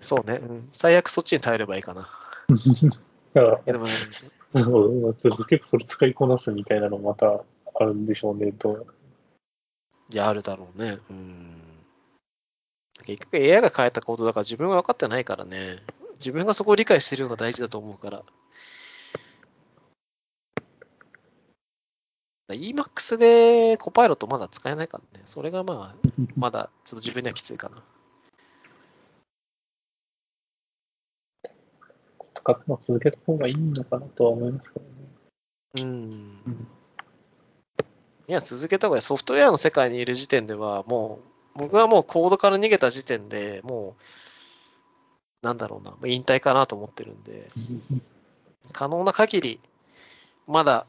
そうね、うん。最悪そっちに頼ればいいかな。だからえでも、そう結構それ使いこなすみたいなのまたあるんでしょうねと。いや、あるだろうね。うん。結局 AI が変えたコードだから自分が分かってないからね。自分がそこを理解してるのが大事だと思うから。EMAX でコパイロットまだ使えないからね。それがまあ、まだちょっと自分にはきついかな。使うのを続けた方がいいのかなとは思いますけどね。うん。いや、続けた方がいい。ソフトウェアの世界にいる時点では、もう、僕はもうコードから逃げた時点でもう、なんだろうな、引退かなと思ってるんで、可能な限り、まだ、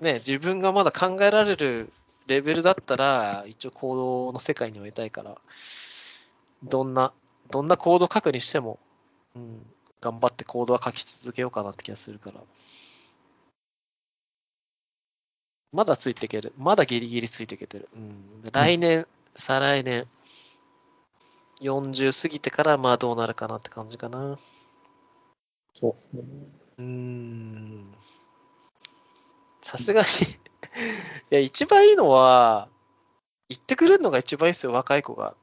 ね、自分がまだ考えられるレベルだったら、一応コードの世界にはいたいから、どんな、どんなコード書くにしても、うん、頑張ってコードは書き続けようかなって気がするから。まだついていける。まだギリギリついていけてる。うん、来年、再来年、40過ぎてから、まあどうなるかなって感じかな。そうですね。うーん。さすがに いや、一番いいのは、言ってくれるのが一番いいですよ、若い子が。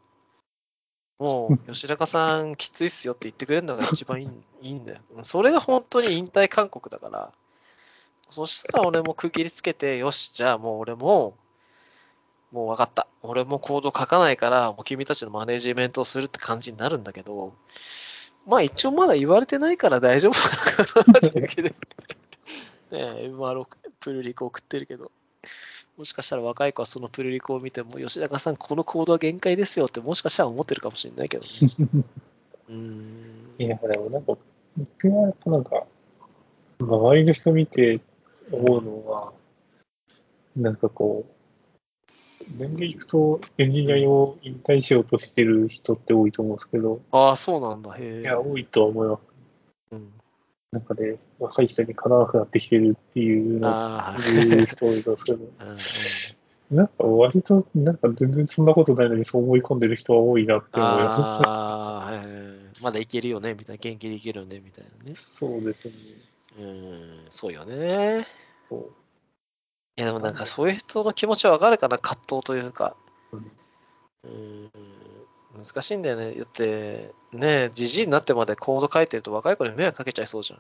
もう、吉高さんきついっすよって言ってくれるのが一番いいいいんだよ。それが本当に引退勧告だから。そしたら俺も区切りつけて、よし、じゃあもう俺も、もう分かった。俺もコード書かないから、もう君たちのマネジメントをするって感じになるんだけど、まあ一応まだ言われてないから大丈夫かなってだけで。ねえ、MR プルリコ送ってるけど、もしかしたら若い子はそのプルリコを見ても、吉高さん、このコードは限界ですよって、もしかしたら思ってるかもしれないけどね。うーん。いや、でもなんか、僕はなんか、周りの人見て思うのは、なんかこう、年齢いくとエンジニアを引退しようとしてる人って多いと思うんですけど、ああ、そうなんだ。へえ。いや、多いとは思います。うん、なんかね、若い人にかなわなくなってきてるっていうのをああ、言う人多いんですけど、うんうんなんか割と、なんか全然そんなことないのにそう思い込んでる人は多いなって思います。あまだいけるよね、みたいな、元気でいけるよね、みたいなね。そうですね。うん、そうよね。そういや、でもなんかそういう人の気持ちはわかるかな、葛藤というか。うんうん、難しいんだよね。だって、ね、じじいになってまでコード書いてると若い子に迷惑かけちゃいそうじゃん。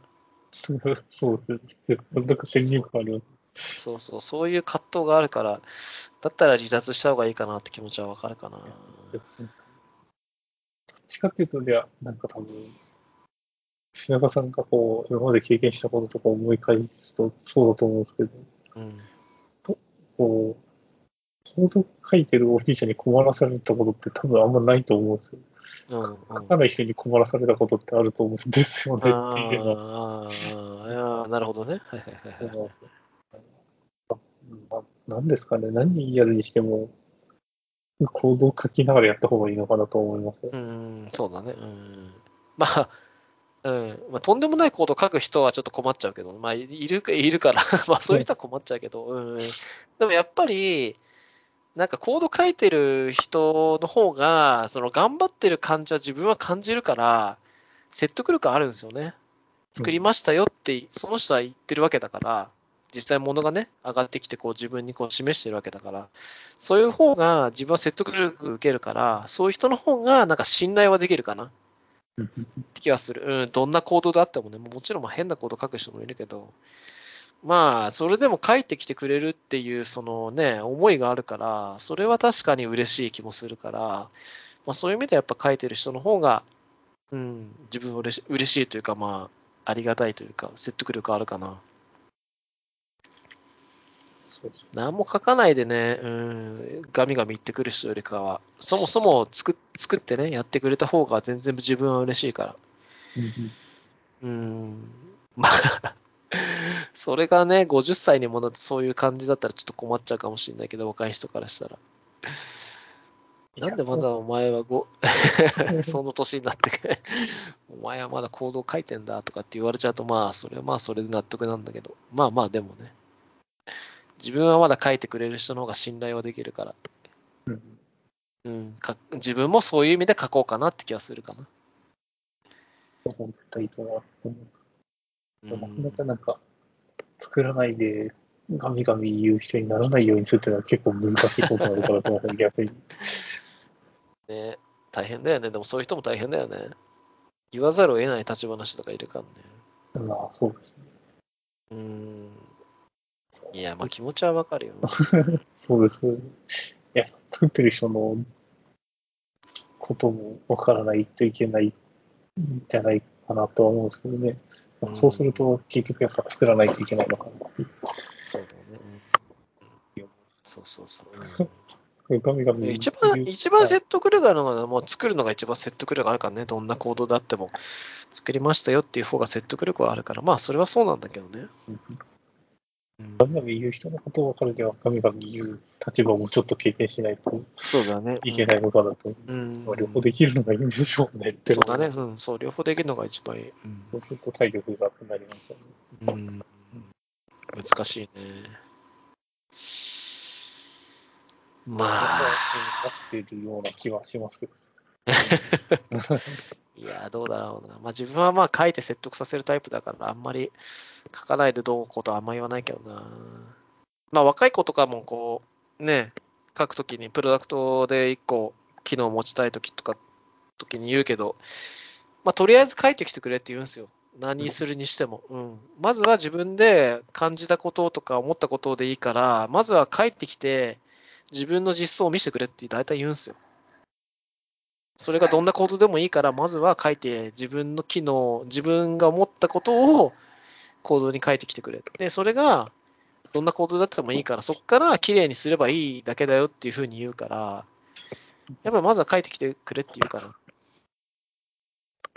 そうですね。なんか先入観あります。そうそう、そういう葛藤があるから、だったら離脱した方がいいかなって気持ちはわかるかな。どっちかっていうと、じゃあ、なんか多分、品川さんがこう、今まで経験したこととか思い返すと、そうだと思うんですけど、うん。こう、コード書いてるおじいちゃんに困らされたことって多分あんまないと思うんですよ。うん、うん書かない人に困らされたことってあると思うんですよねっていうのはあーあなるほどね。はいはいはいはい。思うんですかね、何やるにしても、コードを書きながらやった方がいいのかなと思います。うん、そうだね。うん。まあ、うん。まあ、とんでもないコード書く人はちょっと困っちゃうけど、まあ、いるか、いるから、まあ、そういう人は困っちゃうけど、うん。でもやっぱり、なんかコード書いてる人の方が、その頑張ってる感じは自分は感じるから、説得力あるんですよね。作りましたよって、その人は言ってるわけだから、実際物がね、上がってきて、こう自分にこう示してるわけだから、そういう方が自分は説得力受けるから、そういう人の方がなんか信頼はできるかな気がする。うん、どんな行動であってもね、もちろん変な行動書く人もいるけど、まあ、それでも書いてきてくれるっていう、そのね、思いがあるから、それは確かに嬉しい気もするから、まあそういう意味ではやっぱ書いてる人の方が、うん、自分は嬉し嬉しいというか、まあ、ありがたいというか、説得力あるかな。そう何も書かないでね、うん、ガミガミ言ってくる人よりかは、そもそも作作ってね、やってくれた方が全然自分は嬉しいから。うん、まあ、それがね、50歳にもなってそういう感じだったらちょっと困っちゃうかもしれないけど、若い人からしたら。なんでまだお前はご その年になって、お前はまだ行動書いてんだとかって言われちゃうと、まあ、それはまあ、それで納得なんだけど、まあまあ、でもね、自分はまだ書いてくれる人の方が信頼はできるから、うんうん、か自分もそういう意味で書こうかなって気がするかな。絶対いいと思う。うんなかなかなんか、作らないで、ガミガミ言う人にならないようにするっていうのは結構難しいことなのかなと思う、逆に。ね、大変だよね。でもそういう人も大変だよね。言わざるを得ない立場の人とかいるからね。まあ、そうですね。うーん。いや、まあ気持ちはわかるよ。そうです。いや、作ってる人のこともわからないといけないんじゃないかなとは思うんですけどね。うんそうすると、結局やっぱ作らないといけないのかなそうだね。気が思うしそうそうそう。ガミガミ一番、一番説得力あるのは、もう作るのが一番説得力あるからね、どんな行動であっても、作りましたよっていう方が説得力はあるから、まあ、それはそうなんだけどね。うんうんガミガミ言う人のことを分かるには、ガミガミ言う立場もちょっと経験しないとそうだね。いけないのかなと。うん。まあ両方できるのがいいんでしょうねって。そうだね。うん、そう、両方できるのが一番いい。うんそうすると体力がなくなりますよね。うん難しいね。まあ、なってるような気はしますけど。いや、どうだろうな。まあ自分はまあ書いて説得させるタイプだから、あんまり書かないでどうこうとはあんま言わないけどな。まあ若い子とかもこう、ね、書くときにプロダクトで1個機能を持ちたいときとか、時に言うけど、まあとりあえず書いてきてくれって言うんですよ。何するにしても。うん。まずは自分で感じたこととか思ったことでいいから、まずは書いてきて、自分の実装を見せてくれって大体言うんですよ。それがどんなコードでもいいから、まずは書いて、自分の機能、自分が思ったことをコードに書いてきてくれ。で、それがどんなコードだってもいいから、そこから綺麗にすればいいだけだよっていうふうに言うから、やっぱりまずは書いてきてくれって言うから。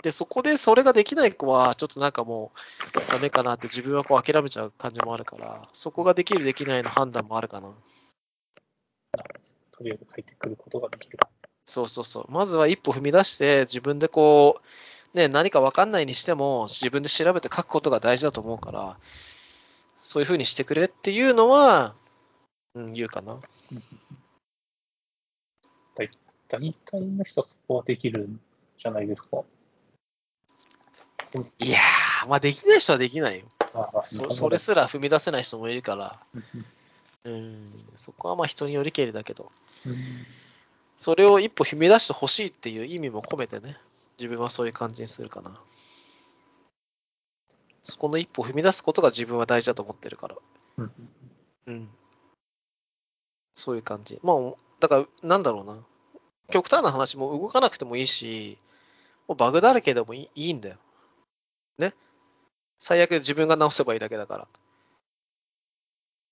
で、そこでそれができない子は、ちょっとなんかもうダメかなって自分はこう諦めちゃう感じもあるから、そこができるできないの判断もあるかな。とりあえず書いてくることができる。そうそうそう。まずは一歩踏み出して、自分でこう、ね、何か分かんないにしても、自分で調べて書くことが大事だと思うから、そういうふうにしてくれっていうのは、うん、言うかな。大体の人はそこはできるんじゃないですか？いやー、まあできない人はできないよ。そそれすら踏み出せない人もいるから、うんうん、そこはまあ人によりけりだけど、うんそれを一歩踏み出してほしいっていう意味も込めてね、自分はそういう感じにするかな。そこの一歩踏み出すことが自分は大事だと思ってるから。うんうん。そういう感じ。まあ、だから、なんだろうな。極端な話も動かなくてもいいし、もうバグだらけでもいいいいんだよ。ね。最悪自分が直せばいいだけだから。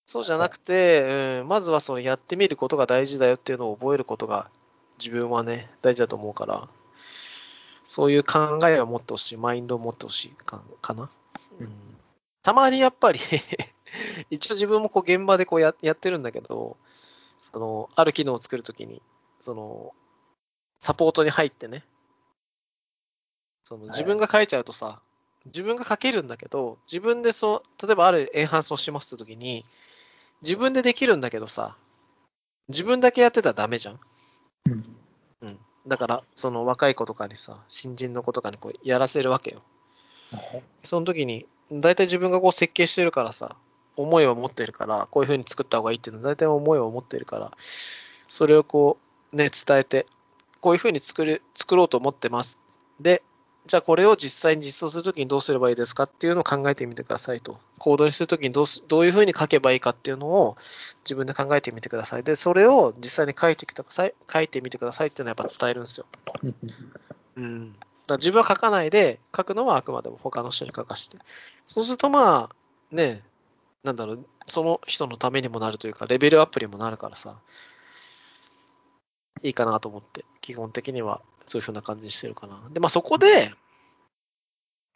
そうじゃなくて、うん、まずはそのやってみることが大事だよっていうのを覚えることが自分はね、大事だと思うから、そういう考えを持ってほしい、マインドを持ってほしいかかな。うん、たまにやっぱり 一応自分もこう現場でこうややってるんだけど、その、ある機能を作るときに、その、サポートに入ってね、その自分が書いちゃうとさ、自分が書けるんだけど、自分でそう、例えばあるエンハンスをしますってときに、自分でできるんだけどさ、自分だけやってたらダメじゃん。うんうん。だから、その若い子とかにさ、新人の子とかにこうやらせるわけよ。その時に、大体自分がこう設計してるからさ、思いを持ってるから、こういう風に作った方がいいっていうのは大体思いを持ってるから、それをこう、ね、伝えて、こういう風に作る、作ろうと思ってます。で、じゃあこれを実際に実装するときにどうすればいいですかっていうのを考えてみてくださいと。コードにするときにどうすどういうふうに書けばいいかっていうのを自分で考えてみてください。で、それを実際に書いてきてください。書いてみてくださいっていうのはやっぱ伝えるんですよ。うん。だから自分は書かないで、書くのはあくまでも他の人に書かして。そうするとまあ、ね、なんだろう、その人のためにもなるというか、レベルアップにもなるからさ、いいかなと思って、基本的にはそういうふうな感じにしてるかな。で、まあそこで、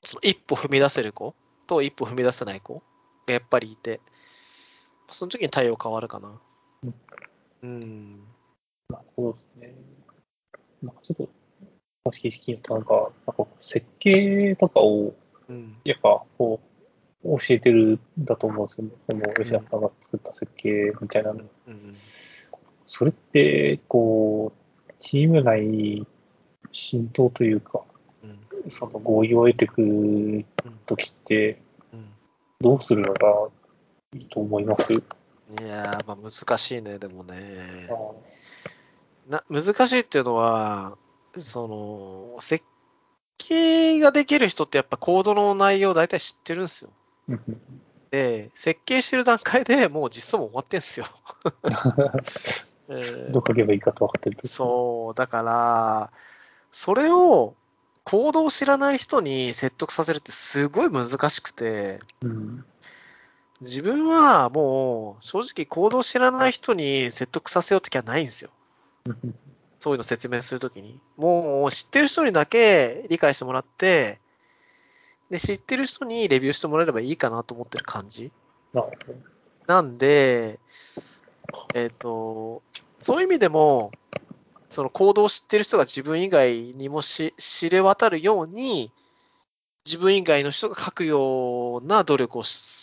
その一歩踏み出せる子と一歩踏み出せない子がやっぱりいて、その時に対応変わるかな。うん。まあ、そうですね。なんかちょっと、もし聞いたのが、なんか設計とかを、うん。やっぱ、こう、教えてるんだと思うんですよね。その、吉田さんが作った設計みたいなの。うん。それって、こう、チーム内に浸透というか、うん。その合意を得てくるときって、うん。どうするのがいいと思います？いやー、まあ難しいね、でもねな難しいっていうのは、その、設計ができる人ってやっぱコードの内容大体知ってるんですよ。で、設計してる段階でもう実装も終わってんすよ。えーどう書けばいいかと分かってると。そう、だから、それを行動を知らない人に説得させるってすごい難しくて、うん。自分はもう正直行動知らない人に説得させようときはないんですよ。そういうの説明するときに。もう知ってる人にだけ理解してもらって、で、知ってる人にレビューしてもらえればいいかなと思ってる感じ。なんで、えっ、と、そういう意味でも、その行動を知ってる人が自分以外にもし知れ渡るように、自分以外の人が書くような努力をし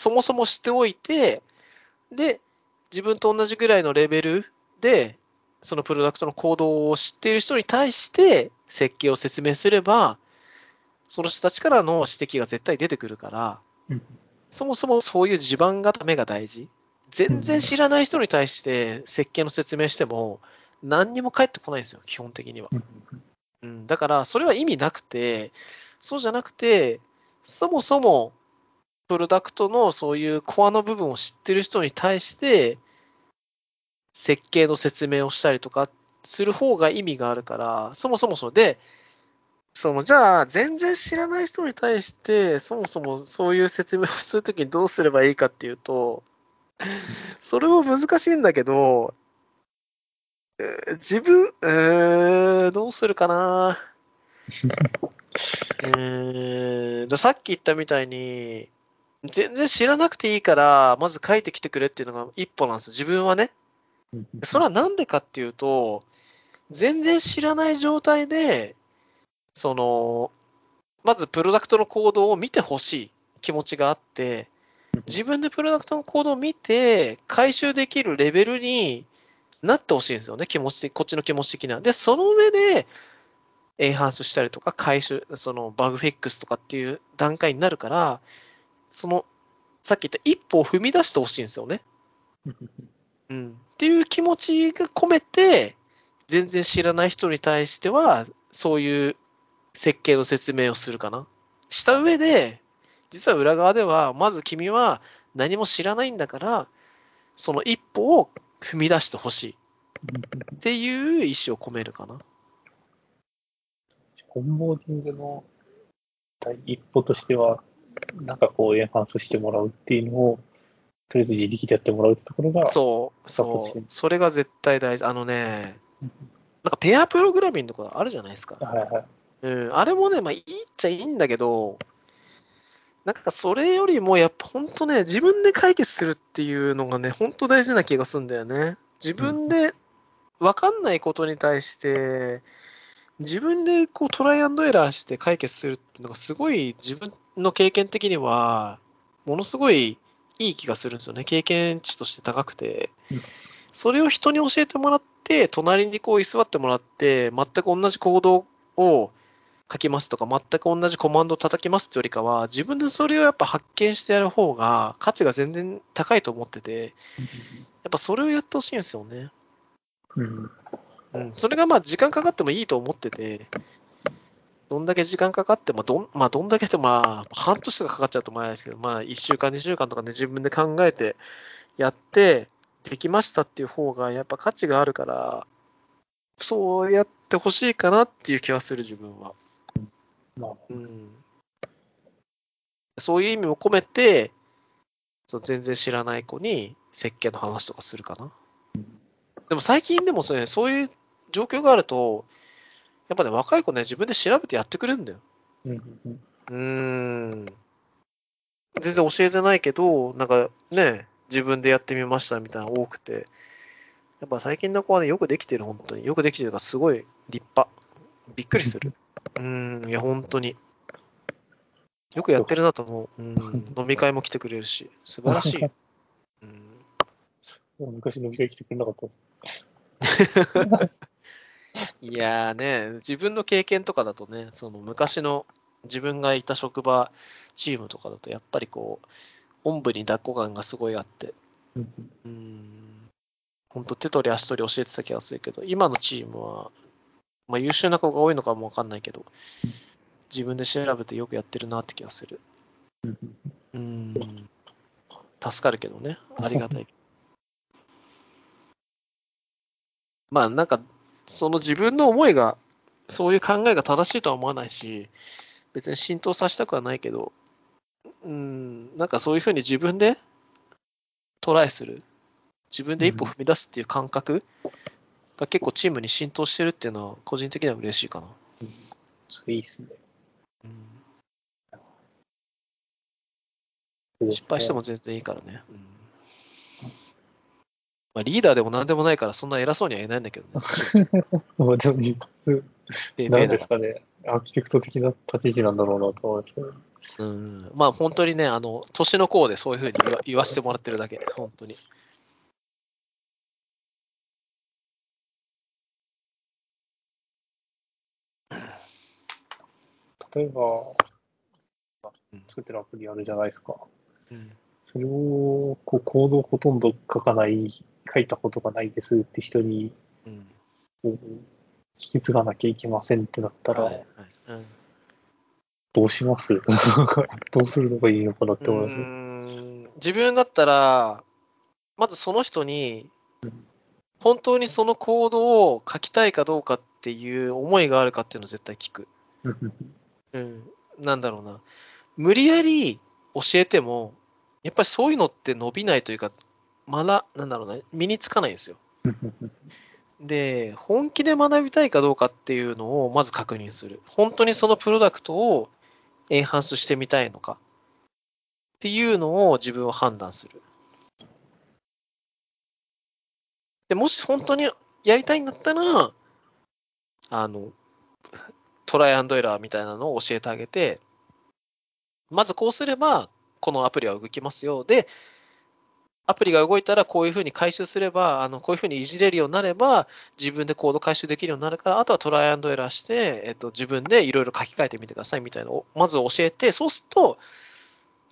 そもそもしておいて、で、自分と同じぐらいのレベルで、そのプロダクトの行動を知っている人に対して設計を説明すれば、その人たちからの指摘が絶対出てくるから、うんそもそもそういう地盤固めが大事。全然知らない人に対して設計の説明しても、何にも返ってこないんですよ、基本的には。うん、だから、それは意味なくて、そうじゃなくて、そもそも、プロダクトのそういうコアの部分を知ってる人に対して、設計の説明をしたりとかする方が意味があるから、そもそもそれで、その、じゃあ、全然知らない人に対して、そもそもそういう説明をするときにどうすればいいかっていうと、それも難しいんだけど、自分、えーどうするかな？えーださっき言ったみたいに、全然知らなくていいから、まず書いてきてくれっていうのが一歩なんですよ。自分はね。それはなんでかっていうと、全然知らない状態で、その、まずプロダクトの行動を見てほしい気持ちがあって、自分でプロダクトの行動を見て、回収できるレベルになってほしいんですよね、気持ち的、こっちの気持ち的な。で、その上で、エンハンスしたりとか、回収、そのバグフィックスとかっていう段階になるから、その、さっき言った一歩を踏み出してほしいんですよね。うん。っていう気持ちが込めて、全然知らない人に対しては、そういう設計の説明をするかな。した上で、実は裏側では、まず君は何も知らないんだから、その一歩を踏み出してほしいっていう意思を込めるかな。オンボーディングの第一歩としては、なんかこう、エンハンスしてもらうっていうのを、とりあえず自力でやってもらうってところが、そう、そう。それが絶対大事。あのね、うんなんかペアプログラミングとかあるじゃないですか。はいはい。うん、あれもね、まあいいっちゃいいんだけど、なんかそれよりもやっぱ本当ね、自分で解決するっていうのがね、本当大事な気がするんだよね。自分で分かんないことに対して、自分でこうトライアンドエラーして解決するっていうのがすごい自分の経験的には、ものすごいいい気がするんですよね。経験値として高くてうん。それを人に教えてもらって、隣にこう居座ってもらって、全く同じ行動を書きますとか、全く同じコマンドを叩きますってよりかは、自分でそれをやっぱ発見してやる方が価値が全然高いと思ってて、やっぱそれをやってほしいんですよね。うん。うん。それがまあ時間かかってもいいと思ってて、どんだけ時間かかっても、どん、まあどんだけってまあ半年とかかかっちゃうと思うんですけど、まあ1週間、2週間とかね、自分で考えてやって、できましたっていう方がやっぱ価値があるから、そうやってほしいかなっていう気はする、自分は。まあ、うんそういう意味も込めて、そう全然知らない子に設計の話とかするかな。でも最近でもそれ、そういう状況があると、やっぱね、若い子ね、自分で調べてやってくれるんだよ。うんうん。全然教えてないけど、なんかね、自分でやってみましたみたいなの多くて、やっぱ最近の子はね、よくできてる、本当に。よくできてるから、すごい立派。びっくりする。うーん、いや、本当に。よくやってるなと思う。うん、飲み会も来てくれるし、素晴らしい。うん、昔飲み会来てくれなかった いやーね、自分の経験とかだとね、その昔の自分がいた職場、チームとかだと、やっぱりこう、おんぶに抱っこ感がすごいあって、うんうん、本当手取り足取り教えてた気がするけど、今のチームは、まあ優秀な子が多いのかもわかんないけど、自分で調べてよくやってるなって気がする。うん、助かるけどね、ありがたい。まあなんか、その自分の思いが、そういう考えが正しいとは思わないし、別に浸透させたくはないけど、うん、なんかそういうふうに自分でトライする。自分で一歩踏み出すっていう感覚が結構チームに浸透してるっていうのは個人的には嬉しいかな。それいいっすね。うん、失敗しても全然いいからね。うんまあ、リーダーでも何でもないからそんな偉そうには言えないんだけどね。まあでも実質、でなんですかね、アーキテクト的な立ち位置なんだろうなと思うんですけど。うん、まあ本当にね、あの、年の功でそういうふうに言わ言わせてもらってるだけ、本当に。例えばうん、作ってるアプリあるじゃないですか。うん。それを、こう、コードをほとんど書かない、書いたことがないですって人に、うん。こう引き継がなきゃいけませんってなったら、どうします？どうするのがいいのかなって思います。自分だったら、まずその人に、本当にそのコードを書きたいかどうかっていう思いがあるかっていうのを絶対聞く。うん、なんだろうな。無理やり教えても、やっぱりそういうのって伸びないというか、まだ、なんだろうな、身につかないんですよ。で、本気で学びたいかどうかっていうのをまず確認する。本当にそのプロダクトをエンハンスしてみたいのかっていうのを自分は判断する。でもし本当にやりたいんだったら、あの、トライアンドエラーみたいなのを教えてあげて、まずこうすれば、このアプリは動きますよ。で、アプリが動いたらこういうふうに回収すれば、あのこういうふうにいじれるようになれば、自分でコード回収できるようになるから、あとはトライアンドエラーして、えっと、自分でいろいろ書き換えてみてくださいみたいなのをまず教えて、そうすると、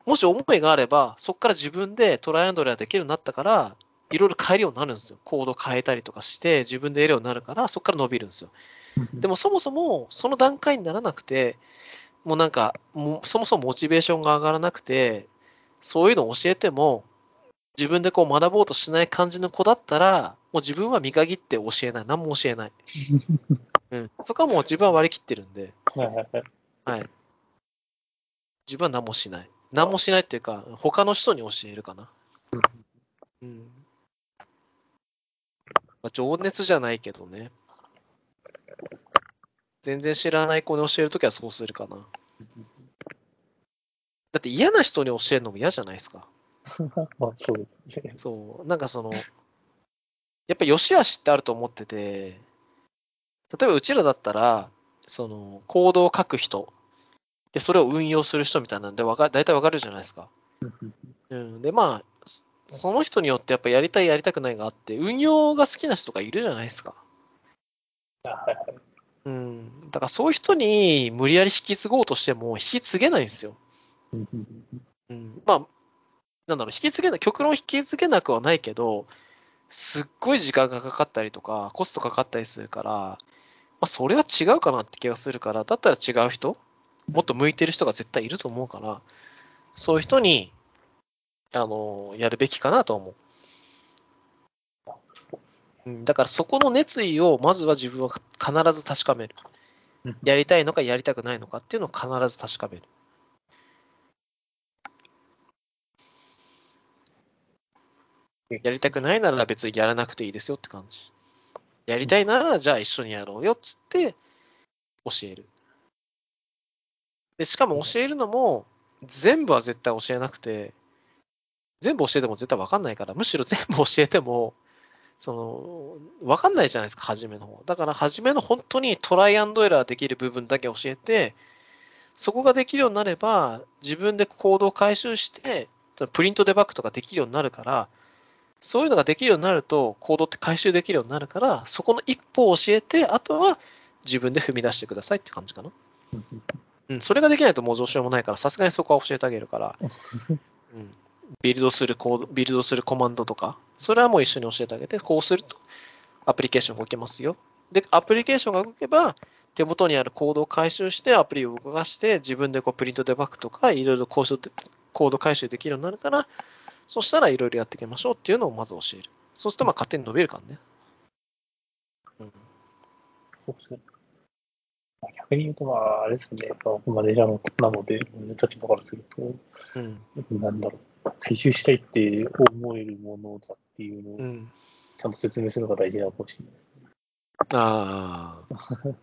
もし思いがあれば、そこから自分でトライアンドエラーできるようになったから、いろいろ変えるようになるんですよ。コード変えたりとかして、自分で得るようになるから、そこから伸びるんですよ。でもそもそもその段階にならなくて、もうなんか、もうそもそもモチベーションが上がらなくて、そういうのを教えても、自分でこう学ぼうとしない感じの子だったら、もう自分は見限って教えない。何も教えない。うん。そこはもう自分は割り切ってるんで。はい。自分は何もしない。何もしないっていうか、他の人に教えるかな。うん。まあ、情熱じゃないけどね。全然知らない子に教えるときはそうするかな。だって嫌な人に教えるのも嫌じゃないですか。まあそうですね。そう。なんかその、やっぱ良し悪しってあると思ってて、例えばうちらだったら、その、コードを書く人、で、それを運用する人みたいなんで、わか大体わかるじゃないですか。うん。で、まあ、そその人によってやっぱやりたいやりたくないがあって、運用が好きな人がいるじゃないですか。うん。だからそういう人に無理やり引き継ごうとしても引き継げないんですよ。うん。まあ、なんだろう、引き継げない、極論引き継げなくはないけど、すっごい時間がかかったりとか、コストかかったりするから、まあ、それは違うかなって気がするから、だったら違う人、もっと向いてる人が絶対いると思うから、そういう人に、あの、やるべきかなと思う。うん、だからそこの熱意をまずは自分は必ず確かめる。やりたいのかやりたくないのかっていうのを必ず確かめる。やりたくないなら別にやらなくていいですよって感じ。やりたいならじゃあ一緒にやろうよっつって教える。で、しかも教えるのも全部は絶対教えなくて、全部教えても絶対わかんないから、むしろ全部教えても、その、わかんないじゃないですか、初めの方。だから初めの本当にトライアンドエラーできる部分だけ教えて、そこができるようになれば、自分でコードを回収して、プリントデバッグとかできるようになるから、そういうのができるようになると、コードって回収できるようになるから、そこの一歩を教えて、あとは自分で踏み出してくださいって感じかな。うん、それができないともうどうしようもないから、さすがにそこは教えてあげるから、うん、ビルドするコード、ビルドするコマンドとか、それはもう一緒に教えてあげて、こうするとアプリケーションが動けますよ。で、アプリケーションが動けば、手元にあるコードを回収して、アプリを動かして、自分でこうプリントデバッグとか、いろいろコード回収できるようになるから、そしたらいろいろやっていきましょうっていうのをまず教える。そうするとまあ勝手に伸びるからね。うん、そうですね。逆に言うと、まあ、あれですよね、僕マネージャーのなので、立場からすると、うん。なんだろう、回収したいって思えるものだっていうのをうん。ちゃんと説明するのが大事なのかもしれない。ああ。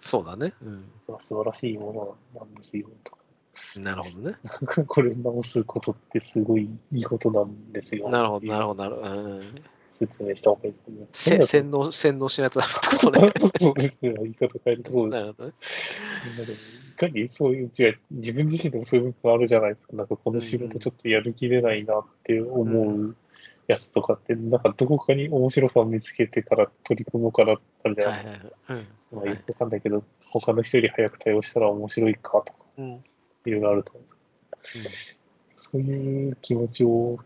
そうだね。うん。素晴らしいものなんですよとか、なるほどね。これ直すことってすごいいいことなんですよ。なるほど、なるほほど、なるほど。うん。ど。説明した方がいいですね。せ洗脳、洗脳しないとダメってことね。そうですね。言い方変えるとそうです。なるほどね。いかにそういう、違う自分自身でもそういう部分あるじゃないですか。なんかこの仕事ちょっとやる気出ないなって思うやつとかって、なんかどこかに面白さを見つけてから取り組もうかなってあるじゃないですか。はいはいはい。うん。まあよくわかんないけど、他の人より早く対応したら面白いかとか、うん。いろいろあると思うんですけど、そういう気持ちを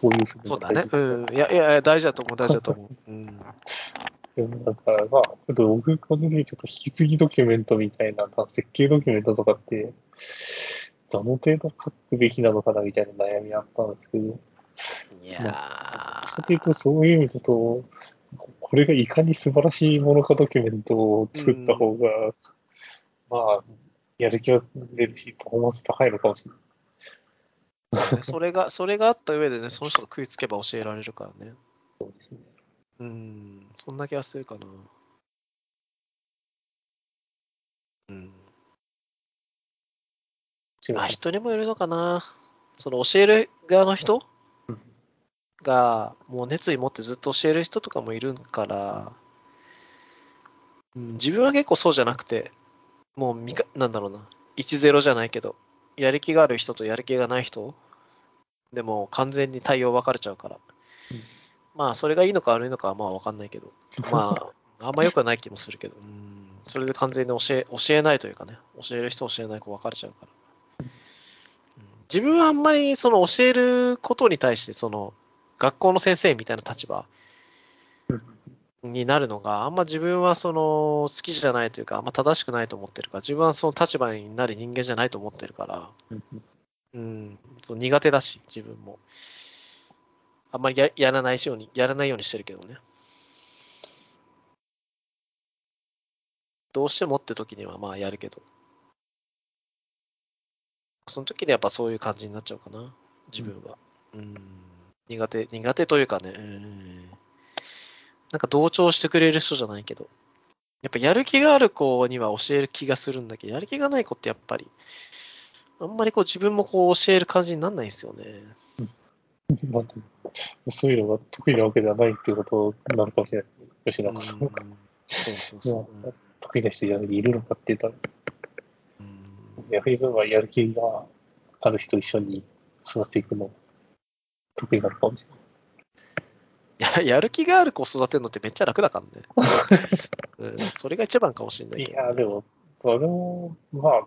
共有するそうだね。うん。いやいやいや、大事だと思う、大事だと思う。うん。でもなんか、まあ、ちょっと僕個人的にちょっと引き継ぎドキュメントみたいな、設計ドキュメントとかって、どの程度書くべきなのかなみたいな悩みあったんですけど、いやどっちかというとそういう意味だと、これがいかに素晴らしいものかドキュメントを作った方が、まあ、やる気は出るし、パフォーマンス高いのかもしれない。そうね、それが、それがあった上でね、その人が食いつけば教えられるからね。そうですね。うん、そんな気がするかな。うん。まあ、人にもよるのかな。その教える側の人うんが、もう熱意持ってずっと教える人とかもいるから、うん、自分は結構そうじゃなくて、もうみか、なんだろうな、1-0じゃないけど、やる気がある人とやる気がない人？でも完全に対応分かれちゃうから。うんまあ、それがいいのか悪いのかはまあ分かんないけど、まあ、あんま良くはない気もするけど、うん、それで完全に教え、教えないというかね、教える人、教えない子分かれちゃうから。うん。自分はあんまりその教えることに対して、その学校の先生みたいな立場になるのが、あんま自分はその好きじゃないというか、あんま正しくないと思ってるから、自分はその立場になる人間じゃないと思ってるから、うん、そう苦手だし、自分も。あんまりややらないように、やらないようにしてるけどね。どうしてもって時にはまあやるけど。その時にやっぱそういう感じになっちゃうかな、自分は。うん、苦手、苦手というかね、うん、なんか同調してくれる人じゃないけど、やっぱやる気がある子には教える気がするんだけど、やる気がない子ってやっぱり、あんまりこう自分もこう教える感じにならないんですよね。まあ、そういうのが得意なわけではないっていうことなのかもしれない。吉うん永さん。そうそうそう。まあ得意な人じゃなくているのかって言ったら、うん逆にそのやる気がある人と一緒に育てていくの得意なのかもしれない。や やる気がある子を育てるのってめっちゃ楽だからね。うん、それが一番かもしれないけど、いや、でも、それも、まあ、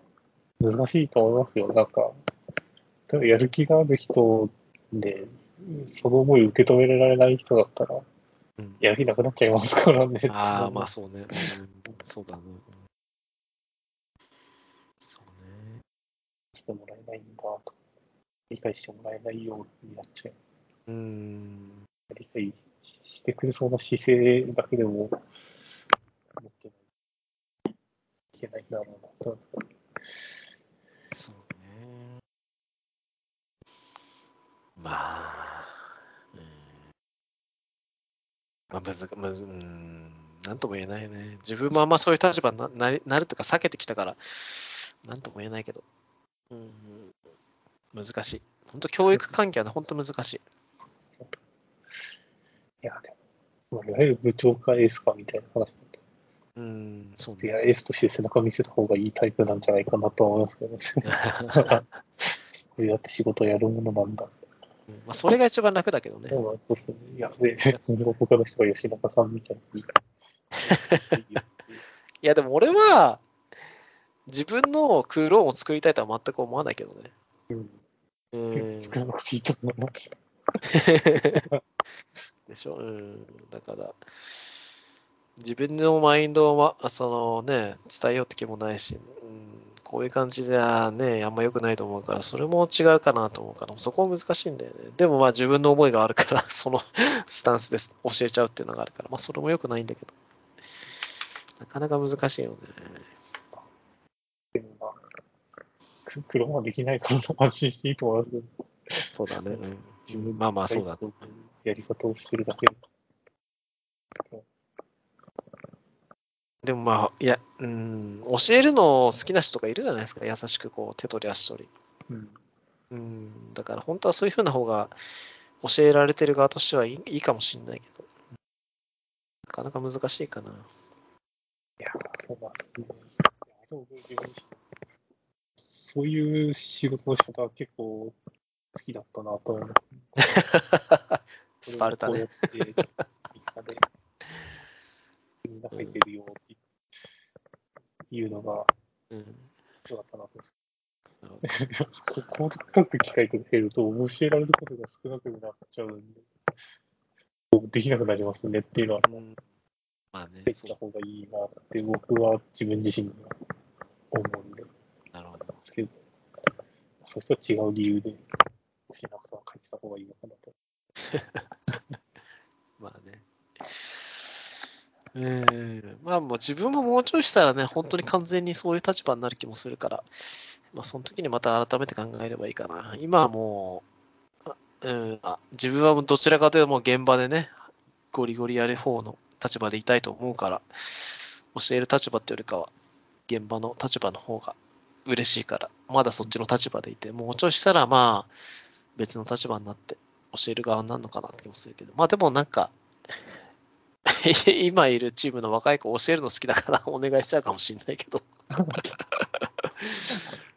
難しいと思いますよ。なんか、多分やる気がある人で、その思い受け止められない人だったら、うんやる気なくなっちゃいますからね。ああ、まあそうね。うん、そうだね。うんそうね。してもらえないんだと。理解してもらえないようになっちゃう。うん。理解してくれそうな姿勢だけでも、持ってない。いけないんだろうなと。そうね。まあ、うん。まあ、むず、むず、うん、なんとも言えないね。自分もあんまそういう立場になななるとか避けてきたから、なんとも言えないけど。うん、難しい。本当教育関係はね、本当難しい。いや、でも、まあいわゆる部長かエースかみたいな話だと。うん、そういや、ね。エースとして背中見せた方がいいタイプなんじゃないかなとは思いますけどね。これだって仕事やるものなんだ。うんまあ、それが一番楽だけどね。そうですね。いや、で、他の人が吉中さんみたいに。いや、でも俺は、自分のクローンを作りたいとは全く思わないけどね。うん。うん。作らなくていいと思います。でしょ？うん。だから、自分のマインドを、ま、そのね、伝えようって気もないし、うん、こういう感じじゃね、あんま良くないと思うから、それも違うかなと思うから、そこは難しいんだよね。でもまあ自分の思いがあるから、そのスタンスです。教えちゃうっていうのがあるから、まあそれも良くないんだけど。なかなか難しいよね。でもまあ、ククローンはできないから安心していいと思います。そうだね。うん自分まあまあそうだ。やり方をしてるだけ。でもまあ、いや、うん、教えるの好きな人とかいるじゃないですか。優しくこう手取り足取り。うん。うん、だから本当はそういう風な方が教えられてる側としてはいいかもしれないけど、なかなか難しいかな。いや、そうなんですね。いやでも自分自身そういう仕事の仕方は結構好きだったなと思います、スパルタね。みんなで、みんな入ってるよっていうのがうん、良かったなと思います。なるほどコード書く機会と減ると、教えられることが少なくなっちゃうんで、できなくなりますねっていうのは、うんまあねで、きた方がいいなって、僕は自分自身が思うんで。なるほど。ですけど、そういう違う理由で、星中さんは書いてた方がいいのかなと。まあね。うん、まあもう自分ももうちょいしたらね、本当に完全にそういう立場になる気もするから、まあその時にまた改めて考えればいいかな。今はもう、うん、あ自分はどちらかというともう現場でね、ゴリゴリやる方の立場でいたいと思うから、教える立場っていうよりかは、現場の立場の方が嬉しいから、まだそっちの立場でいて、もうちょいしたらまあ、別の立場になって教える側になるのかなって気もするけど、まあでもなんか、今いるチームの若い子教えるの好きだからお願いしちゃうかもしれないけど、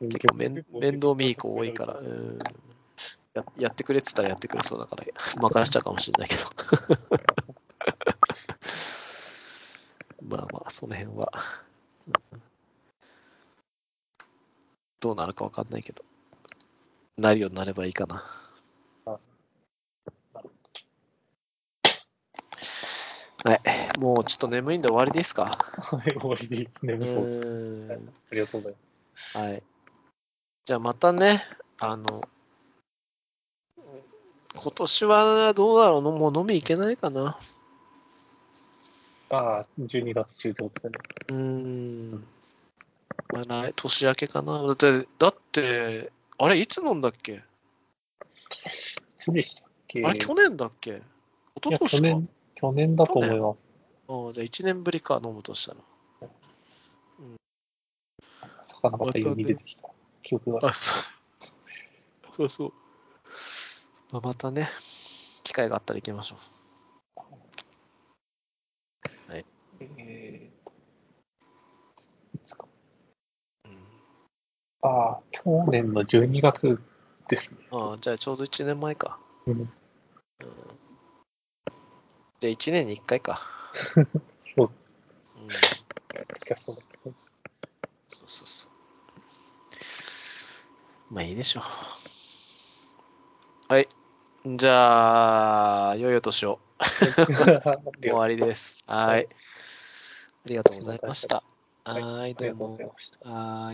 結構面面倒見いい子多いから、うんや、やってくれって言ったらやってくれそうだから、任せちゃうかもしれないけど。まあまあ、その辺は、うんどうなるかわかんないけど、なるようになればいいかな。はい、もうちょっと眠いんで終わりですか？はい、終わりですね。うそうです。ありがとうございます。はい。じゃあまたね、あの、今年はどうだろう？のもう飲み行けないかな？ああ、12月中ってことですね。うーん。ま年明けかな？だって、だって、あれ、いつ飲んだっけ？いつでしたっけ？あれ、去年だっけ？一昨年か。去年、だと思います。ああじゃあ1年ぶりか、飲むとしたら。魚が大量に出てきた記憶が。あそうそう。まあ、またね、機会があったら行きましょう。えーいつか。うん、ああ、去年の12月ですね。ああ、じゃあちょうど1年前か。うんうんじゃあ1年に1回か。そう、うん。そうそうそう。まあいいでしょう。はい。じゃあ、良いお年を。終わりです。はい。ありがとうございました。はいはい、ありがとうどうも。ございました。はい。